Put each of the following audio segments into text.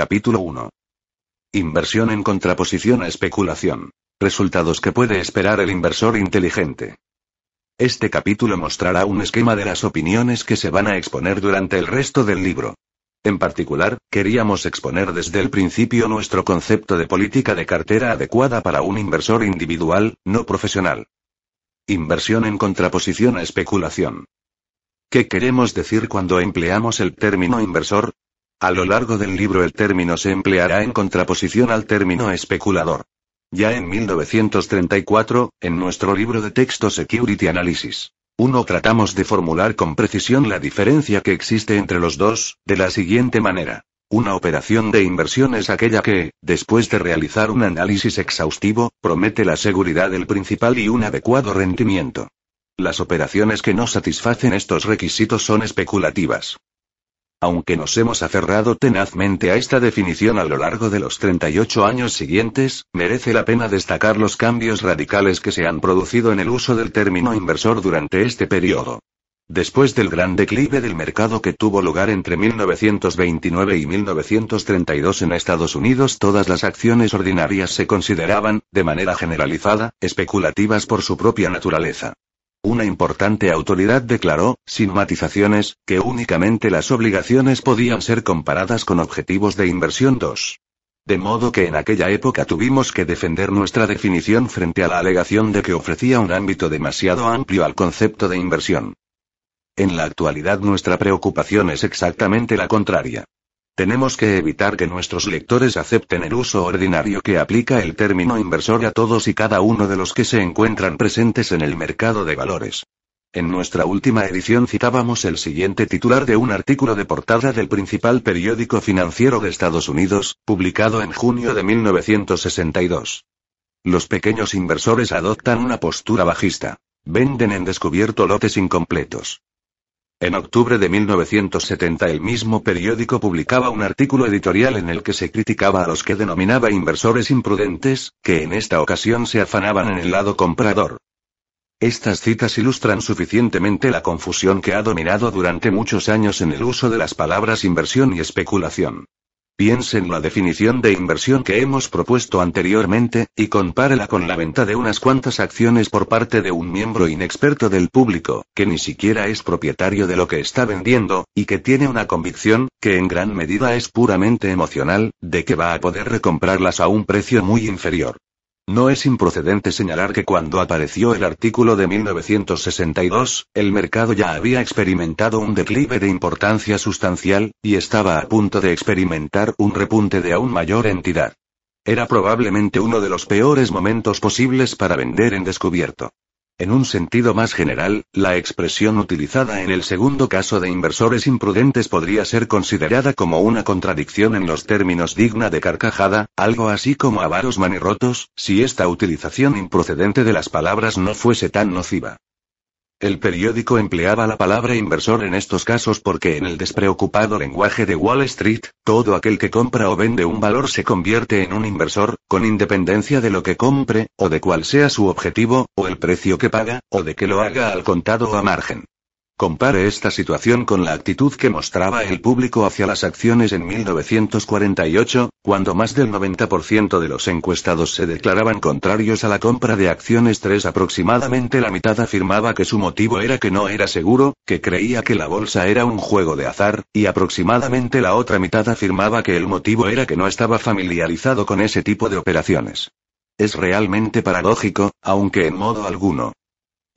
Capítulo 1. Inversión en contraposición a especulación. Resultados que puede esperar el inversor inteligente. Este capítulo mostrará un esquema de las opiniones que se van a exponer durante el resto del libro. En particular, queríamos exponer desde el principio nuestro concepto de política de cartera adecuada para un inversor individual, no profesional. Inversión en contraposición a especulación. ¿Qué queremos decir cuando empleamos el término inversor? A lo largo del libro el término se empleará en contraposición al término especulador. Ya en 1934, en nuestro libro de texto Security Analysis, 1 tratamos de formular con precisión la diferencia que existe entre los dos, de la siguiente manera. Una operación de inversión es aquella que, después de realizar un análisis exhaustivo, promete la seguridad del principal y un adecuado rendimiento. Las operaciones que no satisfacen estos requisitos son especulativas. Aunque nos hemos aferrado tenazmente a esta definición a lo largo de los 38 años siguientes, merece la pena destacar los cambios radicales que se han producido en el uso del término inversor durante este periodo. Después del gran declive del mercado que tuvo lugar entre 1929 y 1932 en Estados Unidos, todas las acciones ordinarias se consideraban, de manera generalizada, especulativas por su propia naturaleza. Una importante autoridad declaró, sin matizaciones, que únicamente las obligaciones podían ser comparadas con objetivos de inversión 2. De modo que en aquella época tuvimos que defender nuestra definición frente a la alegación de que ofrecía un ámbito demasiado amplio al concepto de inversión. En la actualidad nuestra preocupación es exactamente la contraria. Tenemos que evitar que nuestros lectores acepten el uso ordinario que aplica el término inversor a todos y cada uno de los que se encuentran presentes en el mercado de valores. En nuestra última edición citábamos el siguiente titular de un artículo de portada del principal periódico financiero de Estados Unidos, publicado en junio de 1962. Los pequeños inversores adoptan una postura bajista. Venden en descubierto lotes incompletos. En octubre de 1970 el mismo periódico publicaba un artículo editorial en el que se criticaba a los que denominaba inversores imprudentes, que en esta ocasión se afanaban en el lado comprador. Estas citas ilustran suficientemente la confusión que ha dominado durante muchos años en el uso de las palabras inversión y especulación. Piense en la definición de inversión que hemos propuesto anteriormente, y compárela con la venta de unas cuantas acciones por parte de un miembro inexperto del público, que ni siquiera es propietario de lo que está vendiendo, y que tiene una convicción, que en gran medida es puramente emocional, de que va a poder recomprarlas a un precio muy inferior. No es improcedente señalar que cuando apareció el artículo de 1962, el mercado ya había experimentado un declive de importancia sustancial, y estaba a punto de experimentar un repunte de aún mayor entidad. Era probablemente uno de los peores momentos posibles para vender en descubierto. En un sentido más general, la expresión utilizada en el segundo caso de inversores imprudentes podría ser considerada como una contradicción en los términos digna de carcajada, algo así como avaros manirrotos, si esta utilización improcedente de las palabras no fuese tan nociva. El periódico empleaba la palabra inversor en estos casos porque en el despreocupado lenguaje de Wall Street, todo aquel que compra o vende un valor se convierte en un inversor, con independencia de lo que compre, o de cuál sea su objetivo, o el precio que paga, o de que lo haga al contado o a margen. Compare esta situación con la actitud que mostraba el público hacia las acciones en 1948, cuando más del 90% de los encuestados se declaraban contrarios a la compra de acciones 3 aproximadamente la mitad afirmaba que su motivo era que no era seguro, que creía que la bolsa era un juego de azar, y aproximadamente la otra mitad afirmaba que el motivo era que no estaba familiarizado con ese tipo de operaciones. Es realmente paradójico, aunque en modo alguno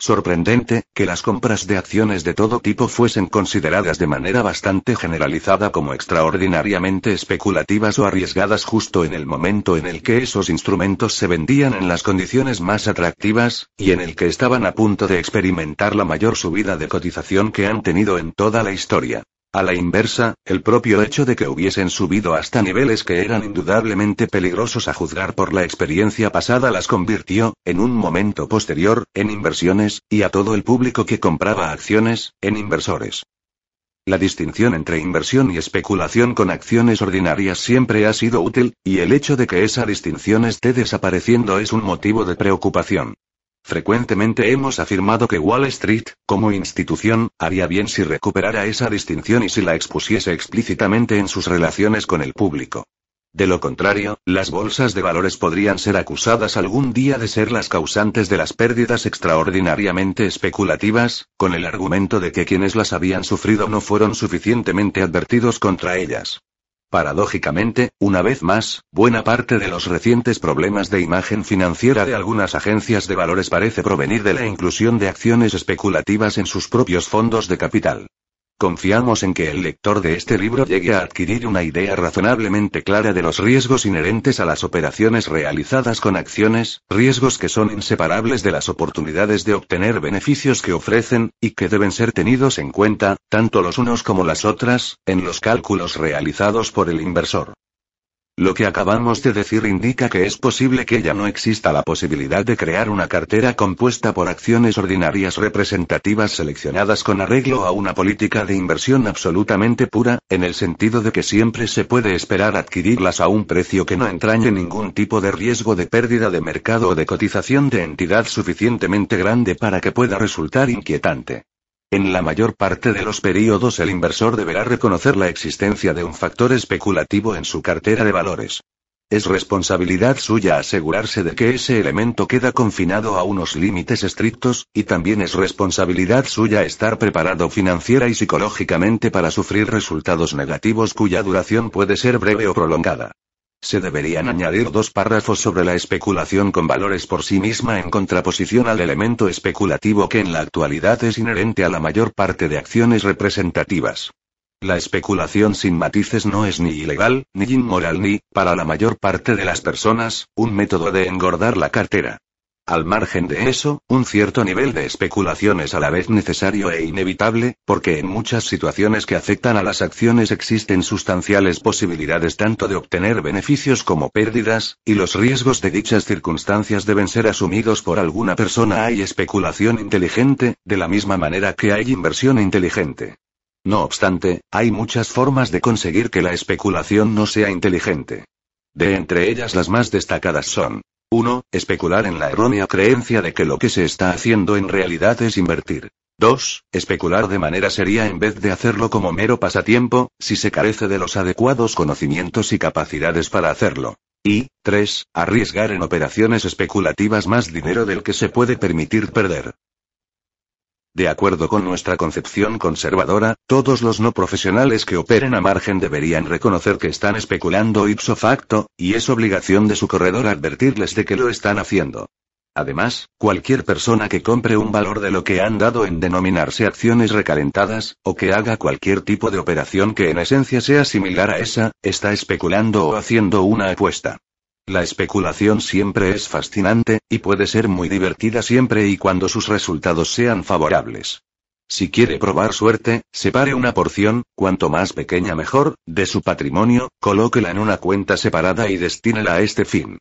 Sorprendente, que las compras de acciones de todo tipo fuesen consideradas de manera bastante generalizada como extraordinariamente especulativas o arriesgadas justo en el momento en el que esos instrumentos se vendían en las condiciones más atractivas, y en el que estaban a punto de experimentar la mayor subida de cotización que han tenido en toda la historia. A la inversa, el propio hecho de que hubiesen subido hasta niveles que eran indudablemente peligrosos a juzgar por la experiencia pasada las convirtió, en un momento posterior, en inversiones, y a todo el público que compraba acciones, en inversores. La distinción entre inversión y especulación con acciones ordinarias siempre ha sido útil, y el hecho de que esa distinción esté desapareciendo es un motivo de preocupación. Frecuentemente hemos afirmado que Wall Street, como institución, haría bien si recuperara esa distinción y si la expusiese explícitamente en sus relaciones con el público. De lo contrario, las bolsas de valores podrían ser acusadas algún día de ser las causantes de las pérdidas extraordinariamente especulativas, con el argumento de que quienes las habían sufrido no fueron suficientemente advertidos contra ellas. Paradójicamente, una vez más, buena parte de los recientes problemas de imagen financiera de algunas agencias de valores parece provenir de la inclusión de acciones especulativas en sus propios fondos de capital. Confiamos en que el lector de este libro llegue a adquirir una idea razonablemente clara de los riesgos inherentes a las operaciones realizadas con acciones, riesgos que son inseparables de las oportunidades de obtener beneficios que ofrecen, y que deben ser tenidos en cuenta, tanto los unos como las otras, en los cálculos realizados por el inversor. Lo que acabamos de decir indica que es posible que ya no exista la posibilidad de crear una cartera compuesta por acciones ordinarias representativas seleccionadas con arreglo a una política de inversión absolutamente pura, en el sentido de que siempre se puede esperar adquirirlas a un precio que no entrañe ningún tipo de riesgo de pérdida de mercado o de cotización de entidad suficientemente grande para que pueda resultar inquietante. En la mayor parte de los periodos el inversor deberá reconocer la existencia de un factor especulativo en su cartera de valores. Es responsabilidad suya asegurarse de que ese elemento queda confinado a unos límites estrictos, y también es responsabilidad suya estar preparado financiera y psicológicamente para sufrir resultados negativos cuya duración puede ser breve o prolongada. Se deberían añadir dos párrafos sobre la especulación con valores por sí misma en contraposición al elemento especulativo que en la actualidad es inherente a la mayor parte de acciones representativas. La especulación sin matices no es ni ilegal, ni inmoral ni, para la mayor parte de las personas, un método de engordar la cartera. Al margen de eso, un cierto nivel de especulación es a la vez necesario e inevitable, porque en muchas situaciones que afectan a las acciones existen sustanciales posibilidades tanto de obtener beneficios como pérdidas, y los riesgos de dichas circunstancias deben ser asumidos por alguna persona. Hay especulación inteligente, de la misma manera que hay inversión inteligente. No obstante, hay muchas formas de conseguir que la especulación no sea inteligente. De entre ellas las más destacadas son 1. Especular en la errónea creencia de que lo que se está haciendo en realidad es invertir. 2. Especular de manera seria en vez de hacerlo como mero pasatiempo, si se carece de los adecuados conocimientos y capacidades para hacerlo. Y, 3. Arriesgar en operaciones especulativas más dinero del que se puede permitir perder. De acuerdo con nuestra concepción conservadora, todos los no profesionales que operen a margen deberían reconocer que están especulando ipso facto, y es obligación de su corredor advertirles de que lo están haciendo. Además, cualquier persona que compre un valor de lo que han dado en denominarse acciones recalentadas, o que haga cualquier tipo de operación que en esencia sea similar a esa, está especulando o haciendo una apuesta. La especulación siempre es fascinante, y puede ser muy divertida siempre y cuando sus resultados sean favorables. Si quiere probar suerte, separe una porción, cuanto más pequeña mejor, de su patrimonio, colóquela en una cuenta separada y destínela a este fin.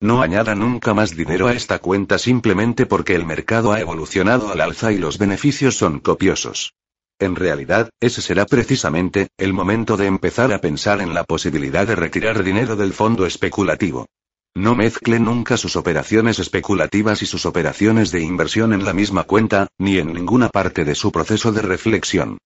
No añada nunca más dinero a esta cuenta simplemente porque el mercado ha evolucionado al alza y los beneficios son copiosos. En realidad, ese será precisamente, el momento de empezar a pensar en la posibilidad de retirar dinero del fondo especulativo. No mezcle nunca sus operaciones especulativas y sus operaciones de inversión en la misma cuenta, ni en ninguna parte de su proceso de reflexión.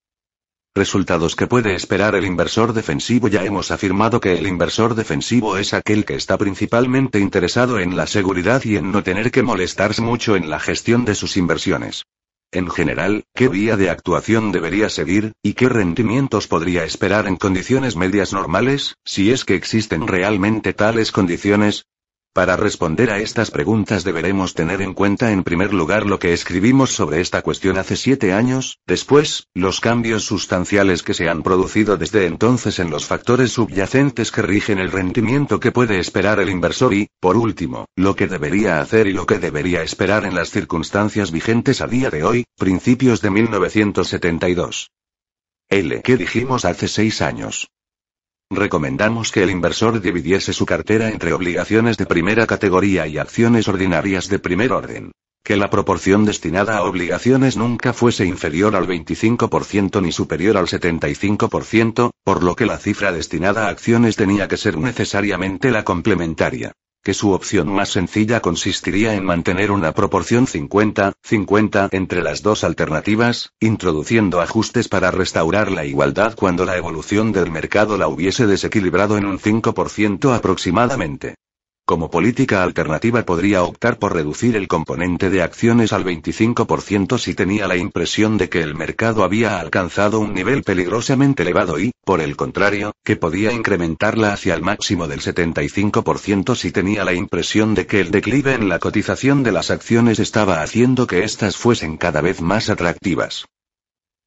Resultados que puede esperar el inversor defensivo. Ya hemos afirmado que el inversor defensivo es aquel que está principalmente interesado en la seguridad y en no tener que molestarse mucho en la gestión de sus inversiones. En general, ¿qué vía de actuación debería seguir, y qué rendimientos podría esperar en condiciones medias normales, si es que existen realmente tales condiciones? Para responder a estas preguntas deberemos tener en cuenta en primer lugar lo que escribimos sobre esta cuestión hace siete años, después, los cambios sustanciales que se han producido desde entonces en los factores subyacentes que rigen el rendimiento que puede esperar el inversor y, por último, lo que debería hacer y lo que debería esperar en las circunstancias vigentes a día de hoy, principios de 1972. L. ¿Qué dijimos hace seis años? Recomendamos que el inversor dividiese su cartera entre obligaciones de primera categoría y acciones ordinarias de primer orden. Que la proporción destinada a obligaciones nunca fuese inferior al 25% ni superior al 75%, por lo que la cifra destinada a acciones tenía que ser necesariamente la complementaria. Que su opción más sencilla consistiría en mantener una proporción 50-50 entre las dos alternativas, introduciendo ajustes para restaurar la igualdad cuando la evolución del mercado la hubiese desequilibrado en un 5% aproximadamente. Como política alternativa podría optar por reducir el componente de acciones al 25% si tenía la impresión de que el mercado había alcanzado un nivel peligrosamente elevado y, por el contrario, que podía incrementarla hacia el máximo del 75% si tenía la impresión de que el declive en la cotización de las acciones estaba haciendo que éstas fuesen cada vez más atractivas.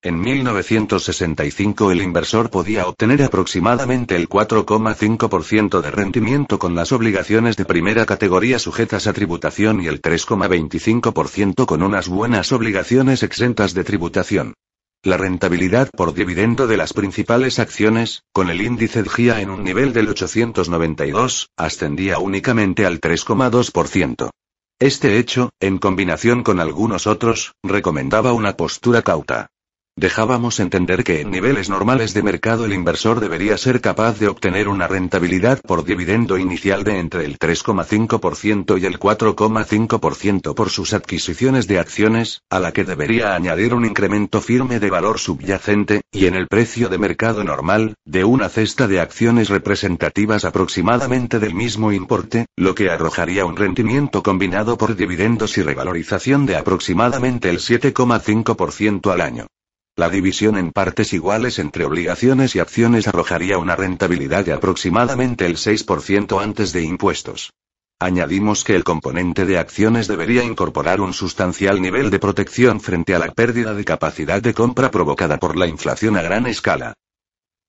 En 1965 el inversor podía obtener aproximadamente el 4,5% de rendimiento con las obligaciones de primera categoría sujetas a tributación y el 3,25% con unas buenas obligaciones exentas de tributación. La rentabilidad por dividendo de las principales acciones, con el índice GIA en un nivel del 892, ascendía únicamente al 3,2%. Este hecho, en combinación con algunos otros, recomendaba una postura cauta. Dejábamos entender que en niveles normales de mercado el inversor debería ser capaz de obtener una rentabilidad por dividendo inicial de entre el 3,5% y el 4,5% por sus adquisiciones de acciones, a la que debería añadir un incremento firme de valor subyacente, y en el precio de mercado normal, de una cesta de acciones representativas aproximadamente del mismo importe, lo que arrojaría un rendimiento combinado por dividendos y revalorización de aproximadamente el 7,5% al año. La división en partes iguales entre obligaciones y acciones arrojaría una rentabilidad de aproximadamente el 6% antes de impuestos. Añadimos que el componente de acciones debería incorporar un sustancial nivel de protección frente a la pérdida de capacidad de compra provocada por la inflación a gran escala.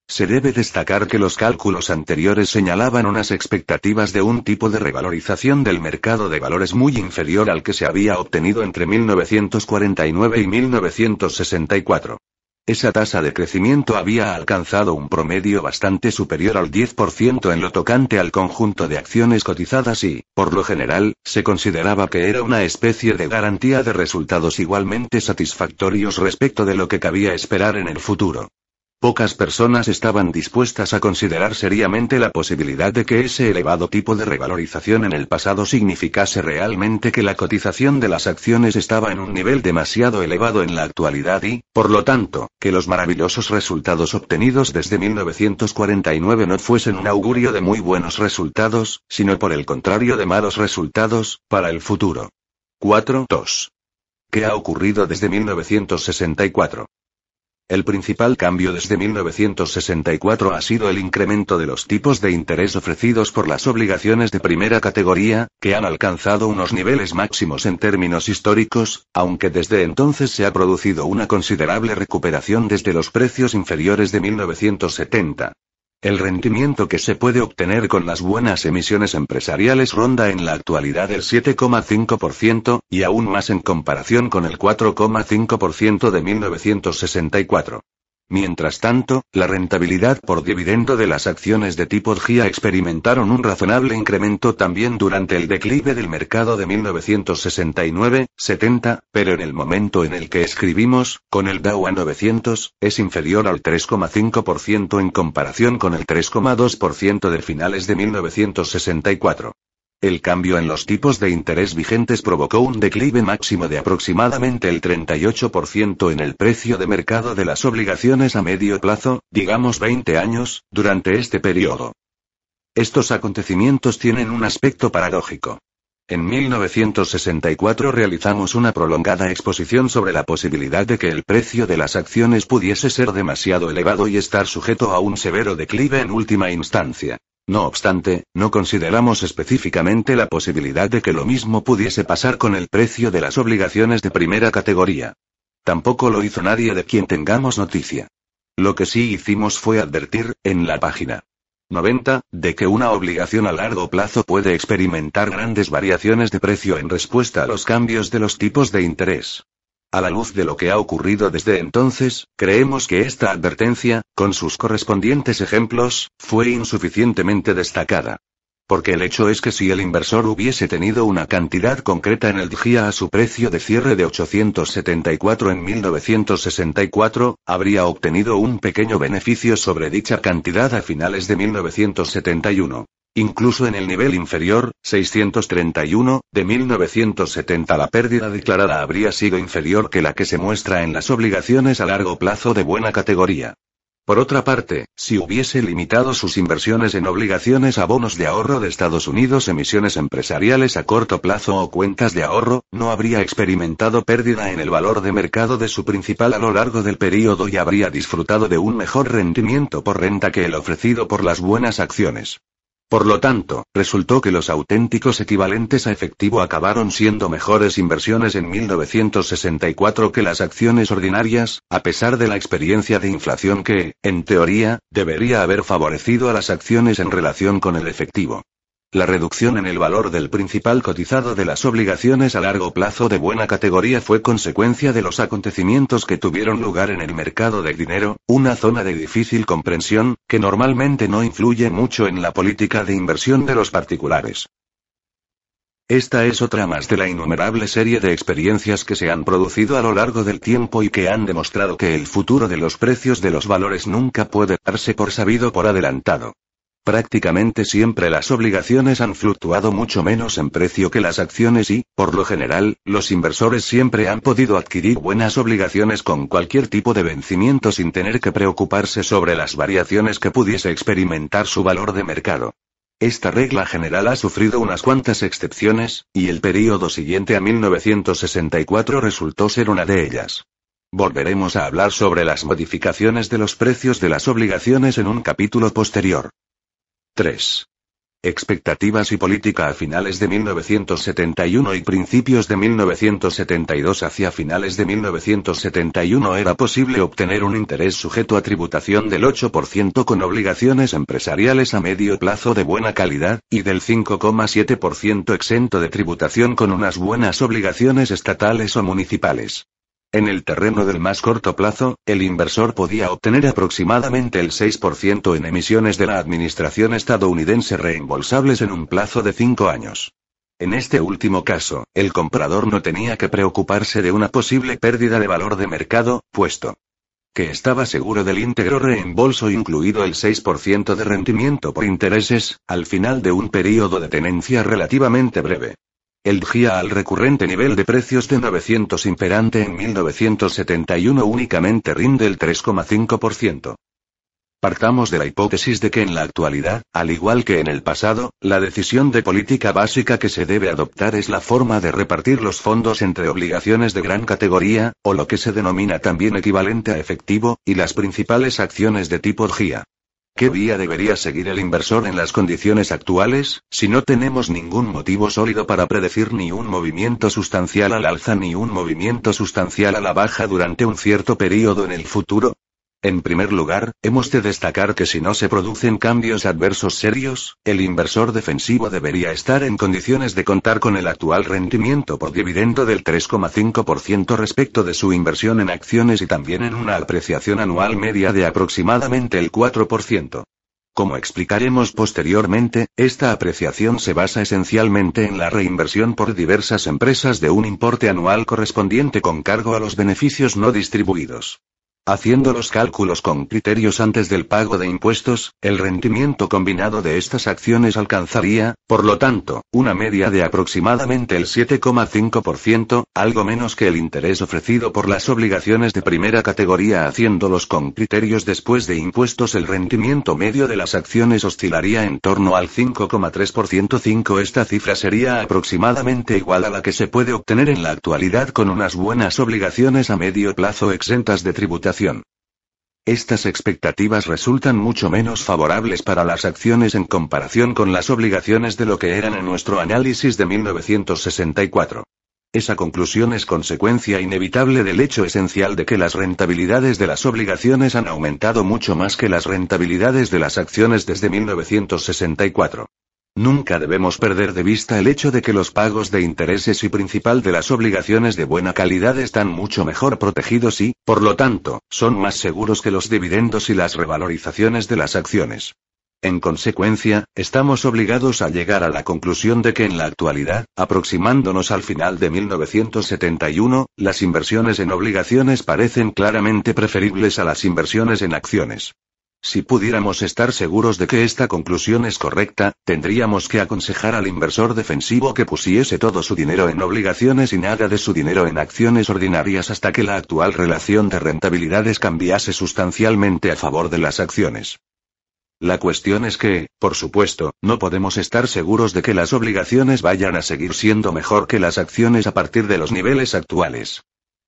Se debe destacar que los cálculos anteriores señalaban unas expectativas de un tipo de revalorización del mercado de valores muy inferior al que se había obtenido entre 1949 y 1964. Esa tasa de crecimiento había alcanzado un promedio bastante superior al 10% en lo tocante al conjunto de acciones cotizadas y, por lo general, se consideraba que era una especie de garantía de resultados igualmente satisfactorios respecto de lo que cabía esperar en el futuro. Pocas personas estaban dispuestas a considerar seriamente la posibilidad de que ese elevado tipo de revalorización en el pasado significase realmente que la cotización de las acciones estaba en un nivel demasiado elevado en la actualidad y, por lo tanto, que los maravillosos resultados obtenidos desde 1949 no fuesen un augurio de muy buenos resultados, sino por el contrario de malos resultados, para el futuro. 4. ¿Qué ha ocurrido desde 1964? El principal cambio desde 1964 ha sido el incremento de los tipos de interés ofrecidos por las obligaciones de primera categoría, que han alcanzado unos niveles máximos en términos históricos, aunque desde entonces se ha producido una considerable recuperación desde los precios inferiores de 1970. El rendimiento que se puede obtener con las buenas emisiones empresariales ronda en la actualidad el 7,5%, y aún más en comparación con el 4,5% de 1964. Mientras tanto, la rentabilidad por dividendo de las acciones de tipo GIA experimentaron un razonable incremento también durante el declive del mercado de 1969-70, pero en el momento en el que escribimos, con el Dow a 900, es inferior al 3,5% en comparación con el 3,2% de finales de 1964. El cambio en los tipos de interés vigentes provocó un declive máximo de aproximadamente el 38% en el precio de mercado de las obligaciones a medio plazo, digamos 20 años, durante este periodo. Estos acontecimientos tienen un aspecto paradójico. En 1964 realizamos una prolongada exposición sobre la posibilidad de que el precio de las acciones pudiese ser demasiado elevado y estar sujeto a un severo declive en última instancia. No obstante, no consideramos específicamente la posibilidad de que lo mismo pudiese pasar con el precio de las obligaciones de primera categoría. Tampoco lo hizo nadie de quien tengamos noticia. Lo que sí hicimos fue advertir, en la página 90, de que una obligación a largo plazo puede experimentar grandes variaciones de precio en respuesta a los cambios de los tipos de interés. A la luz de lo que ha ocurrido desde entonces, creemos que esta advertencia, con sus correspondientes ejemplos, fue insuficientemente destacada. Porque el hecho es que si el inversor hubiese tenido una cantidad concreta en el DGIA a su precio de cierre de 874 en 1964, habría obtenido un pequeño beneficio sobre dicha cantidad a finales de 1971. Incluso en el nivel inferior, 631, de 1970 la pérdida declarada habría sido inferior que la que se muestra en las obligaciones a largo plazo de buena categoría. Por otra parte, si hubiese limitado sus inversiones en obligaciones a bonos de ahorro de Estados Unidos, emisiones empresariales a corto plazo o cuentas de ahorro, no habría experimentado pérdida en el valor de mercado de su principal a lo largo del período y habría disfrutado de un mejor rendimiento por renta que el ofrecido por las buenas acciones. Por lo tanto, resultó que los auténticos equivalentes a efectivo acabaron siendo mejores inversiones en 1964 que las acciones ordinarias, a pesar de la experiencia de inflación que, en teoría, debería haber favorecido a las acciones en relación con el efectivo. La reducción en el valor del principal cotizado de las obligaciones a largo plazo de buena categoría fue consecuencia de los acontecimientos que tuvieron lugar en el mercado de dinero, una zona de difícil comprensión, que normalmente no influye mucho en la política de inversión de los particulares. Esta es otra más de la innumerable serie de experiencias que se han producido a lo largo del tiempo y que han demostrado que el futuro de los precios de los valores nunca puede darse por sabido por adelantado. Prácticamente siempre las obligaciones han fluctuado mucho menos en precio que las acciones y, por lo general, los inversores siempre han podido adquirir buenas obligaciones con cualquier tipo de vencimiento sin tener que preocuparse sobre las variaciones que pudiese experimentar su valor de mercado. Esta regla general ha sufrido unas cuantas excepciones, y el período siguiente a 1964 resultó ser una de ellas. Volveremos a hablar sobre las modificaciones de los precios de las obligaciones en un capítulo posterior. 3. Expectativas y política a finales de 1971 y principios de 1972 hacia finales de 1971 era posible obtener un interés sujeto a tributación del 8% con obligaciones empresariales a medio plazo de buena calidad, y del 5,7% exento de tributación con unas buenas obligaciones estatales o municipales. En el terreno del más corto plazo, el inversor podía obtener aproximadamente el 6% en emisiones de la administración estadounidense reembolsables en un plazo de 5 años. En este último caso, el comprador no tenía que preocuparse de una posible pérdida de valor de mercado, puesto que estaba seguro del íntegro reembolso incluido el 6% de rendimiento por intereses, al final de un periodo de tenencia relativamente breve. El GIA al recurrente nivel de precios de 900 imperante en 1971 únicamente rinde el 3,5%. Partamos de la hipótesis de que en la actualidad, al igual que en el pasado, la decisión de política básica que se debe adoptar es la forma de repartir los fondos entre obligaciones de gran categoría, o lo que se denomina también equivalente a efectivo, y las principales acciones de tipo GIA. ¿Qué vía debería seguir el inversor en las condiciones actuales, si no tenemos ningún motivo sólido para predecir ni un movimiento sustancial al alza ni un movimiento sustancial a la baja durante un cierto periodo en el futuro? En primer lugar, hemos de destacar que si no se producen cambios adversos serios, el inversor defensivo debería estar en condiciones de contar con el actual rendimiento por dividendo del 3,5% respecto de su inversión en acciones y también en una apreciación anual media de aproximadamente el 4%. Como explicaremos posteriormente, esta apreciación se basa esencialmente en la reinversión por diversas empresas de un importe anual correspondiente con cargo a los beneficios no distribuidos. Haciendo los cálculos con criterios antes del pago de impuestos, el rendimiento combinado de estas acciones alcanzaría, por lo tanto, una media de aproximadamente el 7,5%, algo menos que el interés ofrecido por las obligaciones de primera categoría haciéndolos con criterios después de impuestos el rendimiento medio de las acciones oscilaría en torno al 5,3%. 5 Esta cifra sería aproximadamente igual a la que se puede obtener en la actualidad con unas buenas obligaciones a medio plazo exentas de tributación estas expectativas resultan mucho menos favorables para las acciones en comparación con las obligaciones de lo que eran en nuestro análisis de 1964. Esa conclusión es consecuencia inevitable del hecho esencial de que las rentabilidades de las obligaciones han aumentado mucho más que las rentabilidades de las acciones desde 1964. Nunca debemos perder de vista el hecho de que los pagos de intereses y principal de las obligaciones de buena calidad están mucho mejor protegidos y, por lo tanto, son más seguros que los dividendos y las revalorizaciones de las acciones. En consecuencia, estamos obligados a llegar a la conclusión de que en la actualidad, aproximándonos al final de 1971, las inversiones en obligaciones parecen claramente preferibles a las inversiones en acciones. Si pudiéramos estar seguros de que esta conclusión es correcta, tendríamos que aconsejar al inversor defensivo que pusiese todo su dinero en obligaciones y nada de su dinero en acciones ordinarias hasta que la actual relación de rentabilidades cambiase sustancialmente a favor de las acciones. La cuestión es que, por supuesto, no podemos estar seguros de que las obligaciones vayan a seguir siendo mejor que las acciones a partir de los niveles actuales.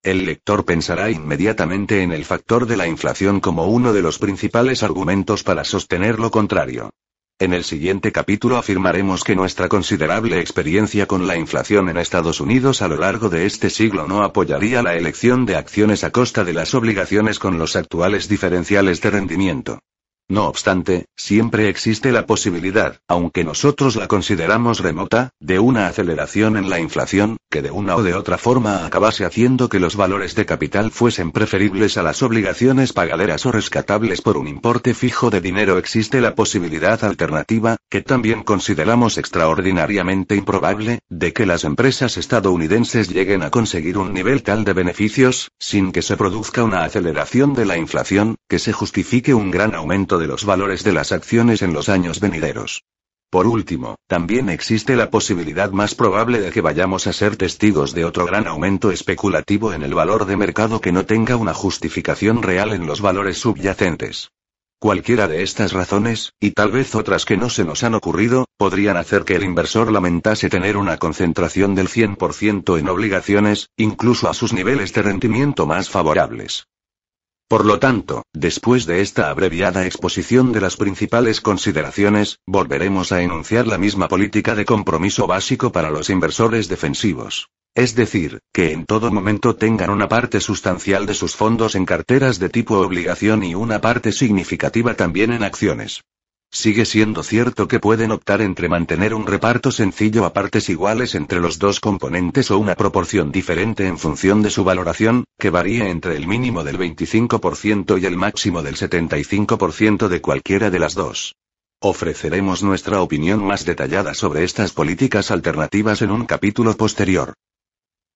El lector pensará inmediatamente en el factor de la inflación como uno de los principales argumentos para sostener lo contrario. En el siguiente capítulo afirmaremos que nuestra considerable experiencia con la inflación en Estados Unidos a lo largo de este siglo no apoyaría la elección de acciones a costa de las obligaciones con los actuales diferenciales de rendimiento. No obstante, siempre existe la posibilidad, aunque nosotros la consideramos remota, de una aceleración en la inflación, que de una o de otra forma acabase haciendo que los valores de capital fuesen preferibles a las obligaciones pagaderas o rescatables por un importe fijo de dinero. Existe la posibilidad alternativa, que también consideramos extraordinariamente improbable, de que las empresas estadounidenses lleguen a conseguir un nivel tal de beneficios, sin que se produzca una aceleración de la inflación, que se justifique un gran aumento de los valores de las acciones en los años venideros. Por último, también existe la posibilidad más probable de que vayamos a ser testigos de otro gran aumento especulativo en el valor de mercado que no tenga una justificación real en los valores subyacentes. Cualquiera de estas razones, y tal vez otras que no se nos han ocurrido, podrían hacer que el inversor lamentase tener una concentración del 100% en obligaciones, incluso a sus niveles de rendimiento más favorables. Por lo tanto, después de esta abreviada exposición de las principales consideraciones, volveremos a enunciar la misma política de compromiso básico para los inversores defensivos. Es decir, que en todo momento tengan una parte sustancial de sus fondos en carteras de tipo obligación y una parte significativa también en acciones. Sigue siendo cierto que pueden optar entre mantener un reparto sencillo a partes iguales entre los dos componentes o una proporción diferente en función de su valoración, que varía entre el mínimo del 25% y el máximo del 75% de cualquiera de las dos. Ofreceremos nuestra opinión más detallada sobre estas políticas alternativas en un capítulo posterior.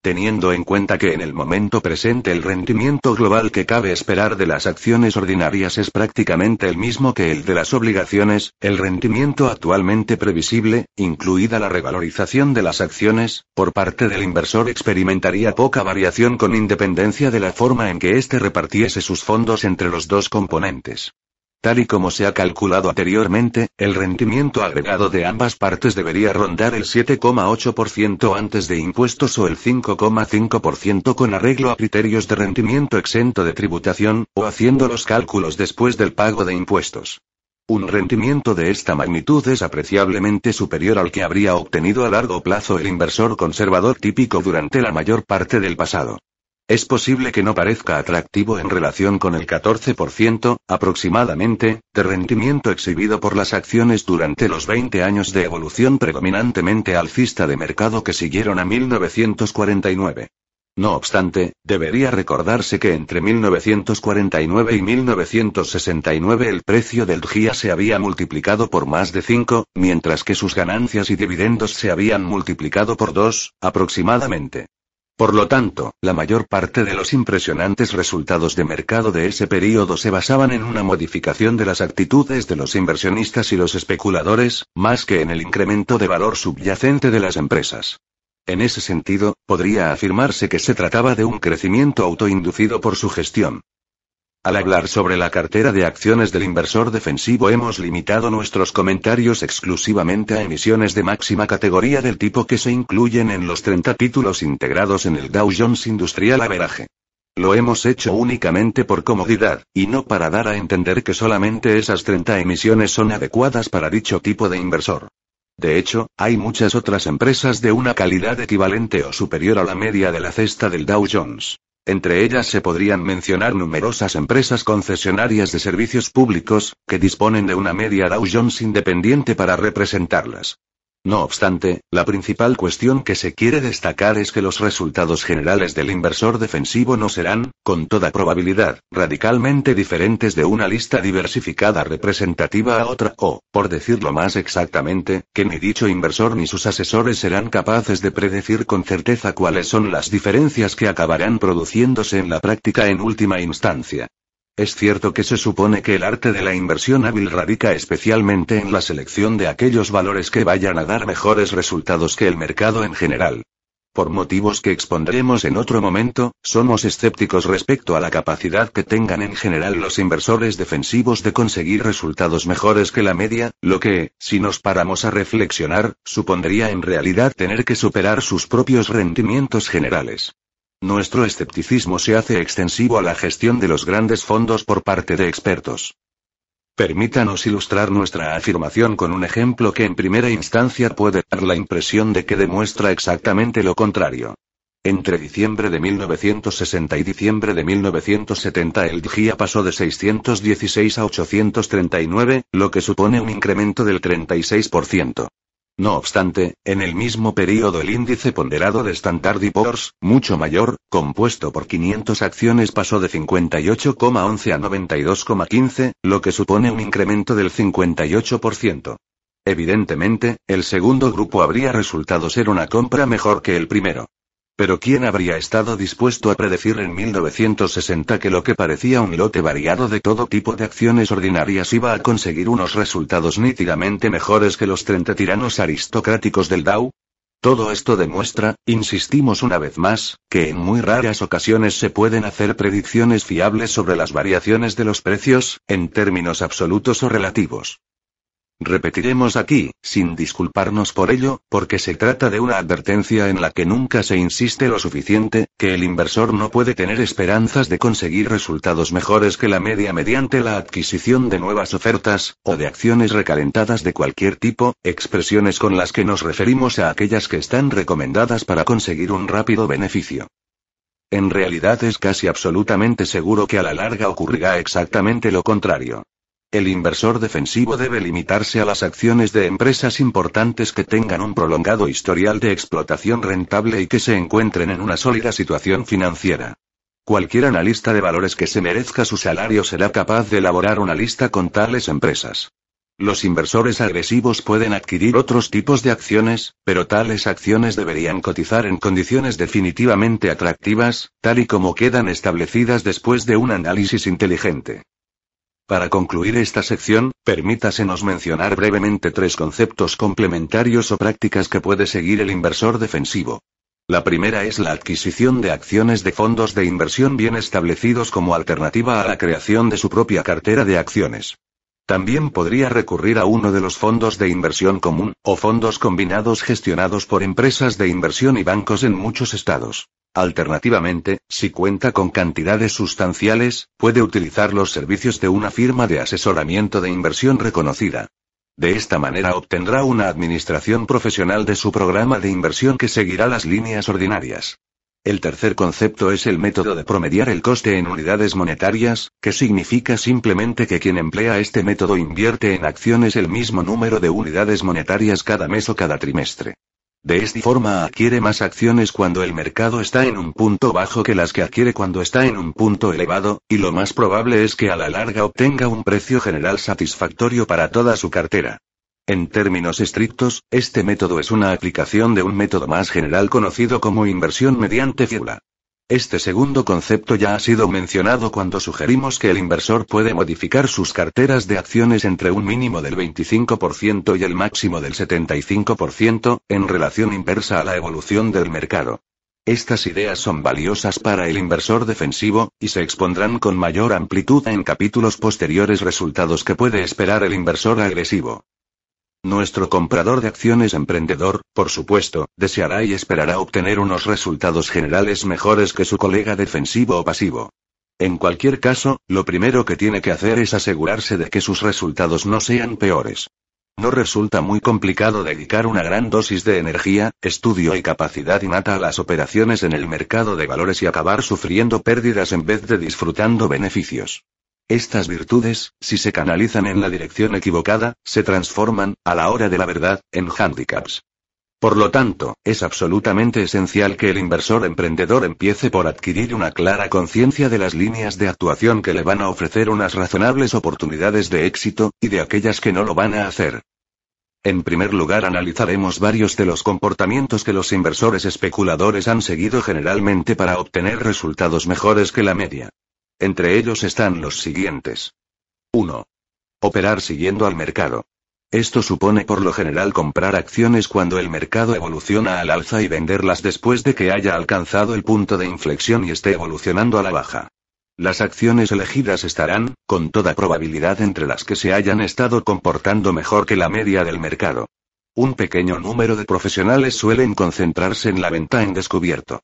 Teniendo en cuenta que en el momento presente el rendimiento global que cabe esperar de las acciones ordinarias es prácticamente el mismo que el de las obligaciones, el rendimiento actualmente previsible, incluida la revalorización de las acciones, por parte del inversor experimentaría poca variación con independencia de la forma en que éste repartiese sus fondos entre los dos componentes. Tal y como se ha calculado anteriormente, el rendimiento agregado de ambas partes debería rondar el 7,8% antes de impuestos o el 5,5% con arreglo a criterios de rendimiento exento de tributación, o haciendo los cálculos después del pago de impuestos. Un rendimiento de esta magnitud es apreciablemente superior al que habría obtenido a largo plazo el inversor conservador típico durante la mayor parte del pasado. Es posible que no parezca atractivo en relación con el 14%, aproximadamente, de rendimiento exhibido por las acciones durante los 20 años de evolución predominantemente alcista de mercado que siguieron a 1949. No obstante, debería recordarse que entre 1949 y 1969 el precio del GIA se había multiplicado por más de 5, mientras que sus ganancias y dividendos se habían multiplicado por 2, aproximadamente. Por lo tanto, la mayor parte de los impresionantes resultados de mercado de ese periodo se basaban en una modificación de las actitudes de los inversionistas y los especuladores, más que en el incremento de valor subyacente de las empresas. En ese sentido, podría afirmarse que se trataba de un crecimiento autoinducido por su gestión. Al hablar sobre la cartera de acciones del inversor defensivo hemos limitado nuestros comentarios exclusivamente a emisiones de máxima categoría del tipo que se incluyen en los 30 títulos integrados en el Dow Jones Industrial Average. Lo hemos hecho únicamente por comodidad, y no para dar a entender que solamente esas 30 emisiones son adecuadas para dicho tipo de inversor. De hecho, hay muchas otras empresas de una calidad equivalente o superior a la media de la cesta del Dow Jones. Entre ellas se podrían mencionar numerosas empresas concesionarias de servicios públicos, que disponen de una media Dow Jones independiente para representarlas. No obstante, la principal cuestión que se quiere destacar es que los resultados generales del inversor defensivo no serán, con toda probabilidad, radicalmente diferentes de una lista diversificada representativa a otra, o, por decirlo más exactamente, que ni dicho inversor ni sus asesores serán capaces de predecir con certeza cuáles son las diferencias que acabarán produciéndose en la práctica en última instancia. Es cierto que se supone que el arte de la inversión hábil radica especialmente en la selección de aquellos valores que vayan a dar mejores resultados que el mercado en general. Por motivos que expondremos en otro momento, somos escépticos respecto a la capacidad que tengan en general los inversores defensivos de conseguir resultados mejores que la media, lo que, si nos paramos a reflexionar, supondría en realidad tener que superar sus propios rendimientos generales. Nuestro escepticismo se hace extensivo a la gestión de los grandes fondos por parte de expertos. Permítanos ilustrar nuestra afirmación con un ejemplo que en primera instancia puede dar la impresión de que demuestra exactamente lo contrario. Entre diciembre de 1960 y diciembre de 1970 el DGIA pasó de 616 a 839, lo que supone un incremento del 36%. No obstante, en el mismo periodo el índice ponderado de Standard Poor's, mucho mayor, compuesto por 500 acciones pasó de 58,11 a 92,15, lo que supone un incremento del 58%. Evidentemente, el segundo grupo habría resultado ser una compra mejor que el primero. Pero ¿quién habría estado dispuesto a predecir en 1960 que lo que parecía un lote variado de todo tipo de acciones ordinarias iba a conseguir unos resultados nítidamente mejores que los 30 tiranos aristocráticos del Dow? Todo esto demuestra, insistimos una vez más, que en muy raras ocasiones se pueden hacer predicciones fiables sobre las variaciones de los precios, en términos absolutos o relativos. Repetiremos aquí, sin disculparnos por ello, porque se trata de una advertencia en la que nunca se insiste lo suficiente, que el inversor no puede tener esperanzas de conseguir resultados mejores que la media mediante la adquisición de nuevas ofertas, o de acciones recalentadas de cualquier tipo, expresiones con las que nos referimos a aquellas que están recomendadas para conseguir un rápido beneficio. En realidad es casi absolutamente seguro que a la larga ocurrirá exactamente lo contrario. El inversor defensivo debe limitarse a las acciones de empresas importantes que tengan un prolongado historial de explotación rentable y que se encuentren en una sólida situación financiera. Cualquier analista de valores que se merezca su salario será capaz de elaborar una lista con tales empresas. Los inversores agresivos pueden adquirir otros tipos de acciones, pero tales acciones deberían cotizar en condiciones definitivamente atractivas, tal y como quedan establecidas después de un análisis inteligente. Para concluir esta sección, permítasenos mencionar brevemente tres conceptos complementarios o prácticas que puede seguir el inversor defensivo. La primera es la adquisición de acciones de fondos de inversión bien establecidos como alternativa a la creación de su propia cartera de acciones. También podría recurrir a uno de los fondos de inversión común, o fondos combinados gestionados por empresas de inversión y bancos en muchos estados. Alternativamente, si cuenta con cantidades sustanciales, puede utilizar los servicios de una firma de asesoramiento de inversión reconocida. De esta manera obtendrá una administración profesional de su programa de inversión que seguirá las líneas ordinarias. El tercer concepto es el método de promediar el coste en unidades monetarias, que significa simplemente que quien emplea este método invierte en acciones el mismo número de unidades monetarias cada mes o cada trimestre. De esta forma adquiere más acciones cuando el mercado está en un punto bajo que las que adquiere cuando está en un punto elevado, y lo más probable es que a la larga obtenga un precio general satisfactorio para toda su cartera. En términos estrictos, este método es una aplicación de un método más general conocido como inversión mediante fibula. Este segundo concepto ya ha sido mencionado cuando sugerimos que el inversor puede modificar sus carteras de acciones entre un mínimo del 25% y el máximo del 75%, en relación inversa a la evolución del mercado. Estas ideas son valiosas para el inversor defensivo, y se expondrán con mayor amplitud en capítulos posteriores resultados que puede esperar el inversor agresivo. Nuestro comprador de acciones emprendedor, por supuesto, deseará y esperará obtener unos resultados generales mejores que su colega defensivo o pasivo. En cualquier caso, lo primero que tiene que hacer es asegurarse de que sus resultados no sean peores. No resulta muy complicado dedicar una gran dosis de energía, estudio y capacidad innata a las operaciones en el mercado de valores y acabar sufriendo pérdidas en vez de disfrutando beneficios. Estas virtudes, si se canalizan en la dirección equivocada, se transforman, a la hora de la verdad, en handicaps. Por lo tanto, es absolutamente esencial que el inversor emprendedor empiece por adquirir una clara conciencia de las líneas de actuación que le van a ofrecer unas razonables oportunidades de éxito, y de aquellas que no lo van a hacer. En primer lugar analizaremos varios de los comportamientos que los inversores especuladores han seguido generalmente para obtener resultados mejores que la media. Entre ellos están los siguientes. 1. Operar siguiendo al mercado. Esto supone por lo general comprar acciones cuando el mercado evoluciona al alza y venderlas después de que haya alcanzado el punto de inflexión y esté evolucionando a la baja. Las acciones elegidas estarán, con toda probabilidad, entre las que se hayan estado comportando mejor que la media del mercado. Un pequeño número de profesionales suelen concentrarse en la venta en descubierto.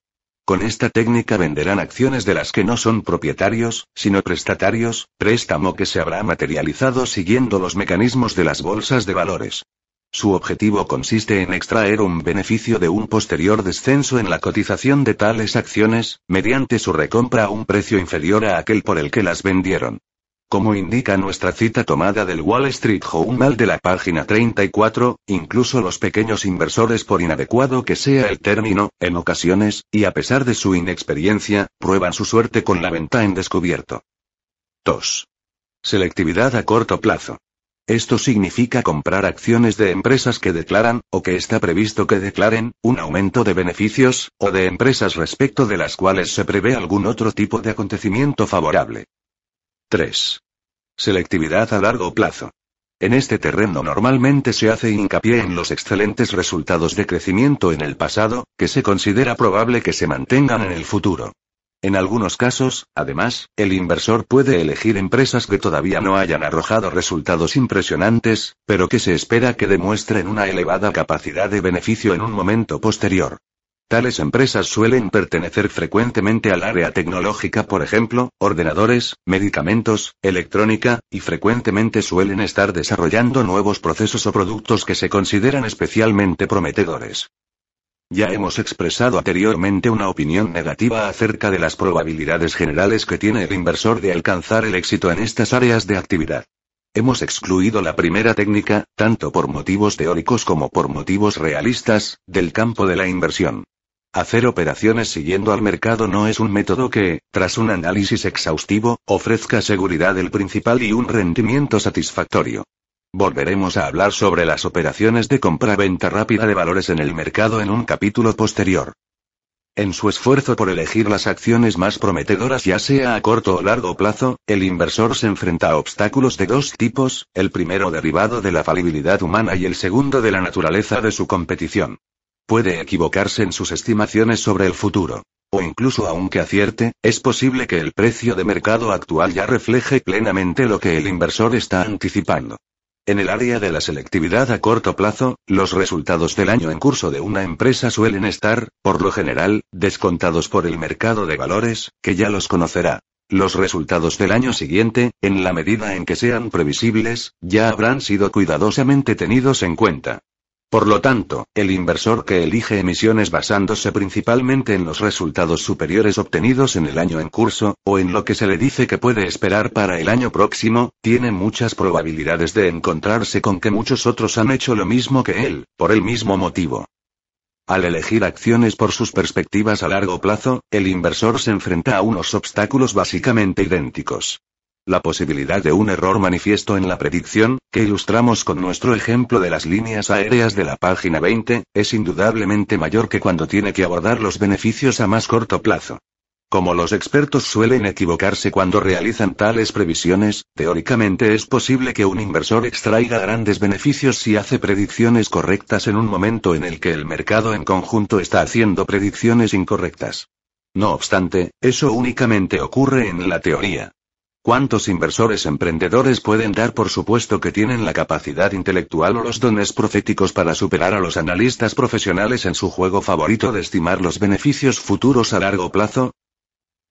Con esta técnica venderán acciones de las que no son propietarios, sino prestatarios, préstamo que se habrá materializado siguiendo los mecanismos de las bolsas de valores. Su objetivo consiste en extraer un beneficio de un posterior descenso en la cotización de tales acciones, mediante su recompra a un precio inferior a aquel por el que las vendieron. Como indica nuestra cita tomada del Wall Street Journal de la página 34, incluso los pequeños inversores, por inadecuado que sea el término, en ocasiones, y a pesar de su inexperiencia, prueban su suerte con la venta en descubierto. 2. Selectividad a corto plazo. Esto significa comprar acciones de empresas que declaran, o que está previsto que declaren, un aumento de beneficios, o de empresas respecto de las cuales se prevé algún otro tipo de acontecimiento favorable. 3. Selectividad a largo plazo. En este terreno normalmente se hace hincapié en los excelentes resultados de crecimiento en el pasado, que se considera probable que se mantengan en el futuro. En algunos casos, además, el inversor puede elegir empresas que todavía no hayan arrojado resultados impresionantes, pero que se espera que demuestren una elevada capacidad de beneficio en un momento posterior. Tales empresas suelen pertenecer frecuentemente al área tecnológica, por ejemplo, ordenadores, medicamentos, electrónica, y frecuentemente suelen estar desarrollando nuevos procesos o productos que se consideran especialmente prometedores. Ya hemos expresado anteriormente una opinión negativa acerca de las probabilidades generales que tiene el inversor de alcanzar el éxito en estas áreas de actividad. Hemos excluido la primera técnica, tanto por motivos teóricos como por motivos realistas, del campo de la inversión. Hacer operaciones siguiendo al mercado no es un método que, tras un análisis exhaustivo, ofrezca seguridad del principal y un rendimiento satisfactorio. Volveremos a hablar sobre las operaciones de compra-venta rápida de valores en el mercado en un capítulo posterior. En su esfuerzo por elegir las acciones más prometedoras ya sea a corto o largo plazo, el inversor se enfrenta a obstáculos de dos tipos, el primero derivado de la falibilidad humana y el segundo de la naturaleza de su competición. Puede equivocarse en sus estimaciones sobre el futuro. O incluso aunque acierte, es posible que el precio de mercado actual ya refleje plenamente lo que el inversor está anticipando. En el área de la selectividad a corto plazo, los resultados del año en curso de una empresa suelen estar, por lo general, descontados por el mercado de valores, que ya los conocerá. Los resultados del año siguiente, en la medida en que sean previsibles, ya habrán sido cuidadosamente tenidos en cuenta. Por lo tanto, el inversor que elige emisiones basándose principalmente en los resultados superiores obtenidos en el año en curso, o en lo que se le dice que puede esperar para el año próximo, tiene muchas probabilidades de encontrarse con que muchos otros han hecho lo mismo que él, por el mismo motivo. Al elegir acciones por sus perspectivas a largo plazo, el inversor se enfrenta a unos obstáculos básicamente idénticos. La posibilidad de un error manifiesto en la predicción, que ilustramos con nuestro ejemplo de las líneas aéreas de la página 20, es indudablemente mayor que cuando tiene que abordar los beneficios a más corto plazo. Como los expertos suelen equivocarse cuando realizan tales previsiones, teóricamente es posible que un inversor extraiga grandes beneficios si hace predicciones correctas en un momento en el que el mercado en conjunto está haciendo predicciones incorrectas. No obstante, eso únicamente ocurre en la teoría. ¿Cuántos inversores emprendedores pueden dar por supuesto que tienen la capacidad intelectual o los dones proféticos para superar a los analistas profesionales en su juego favorito de estimar los beneficios futuros a largo plazo?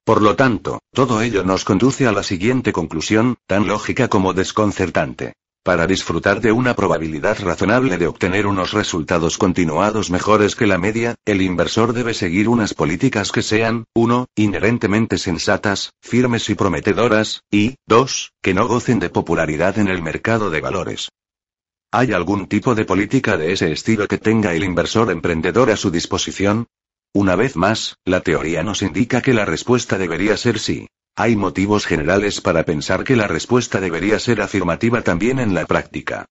Por lo tanto, todo ello nos conduce a la siguiente conclusión, tan lógica como desconcertante. Para disfrutar de una probabilidad razonable de obtener unos resultados continuados mejores que la media, el inversor debe seguir unas políticas que sean, 1. inherentemente sensatas, firmes y prometedoras, y, 2. que no gocen de popularidad en el mercado de valores. ¿Hay algún tipo de política de ese estilo que tenga el inversor emprendedor a su disposición? Una vez más, la teoría nos indica que la respuesta debería ser sí. Hay motivos generales para pensar que la respuesta debería ser afirmativa también en la práctica.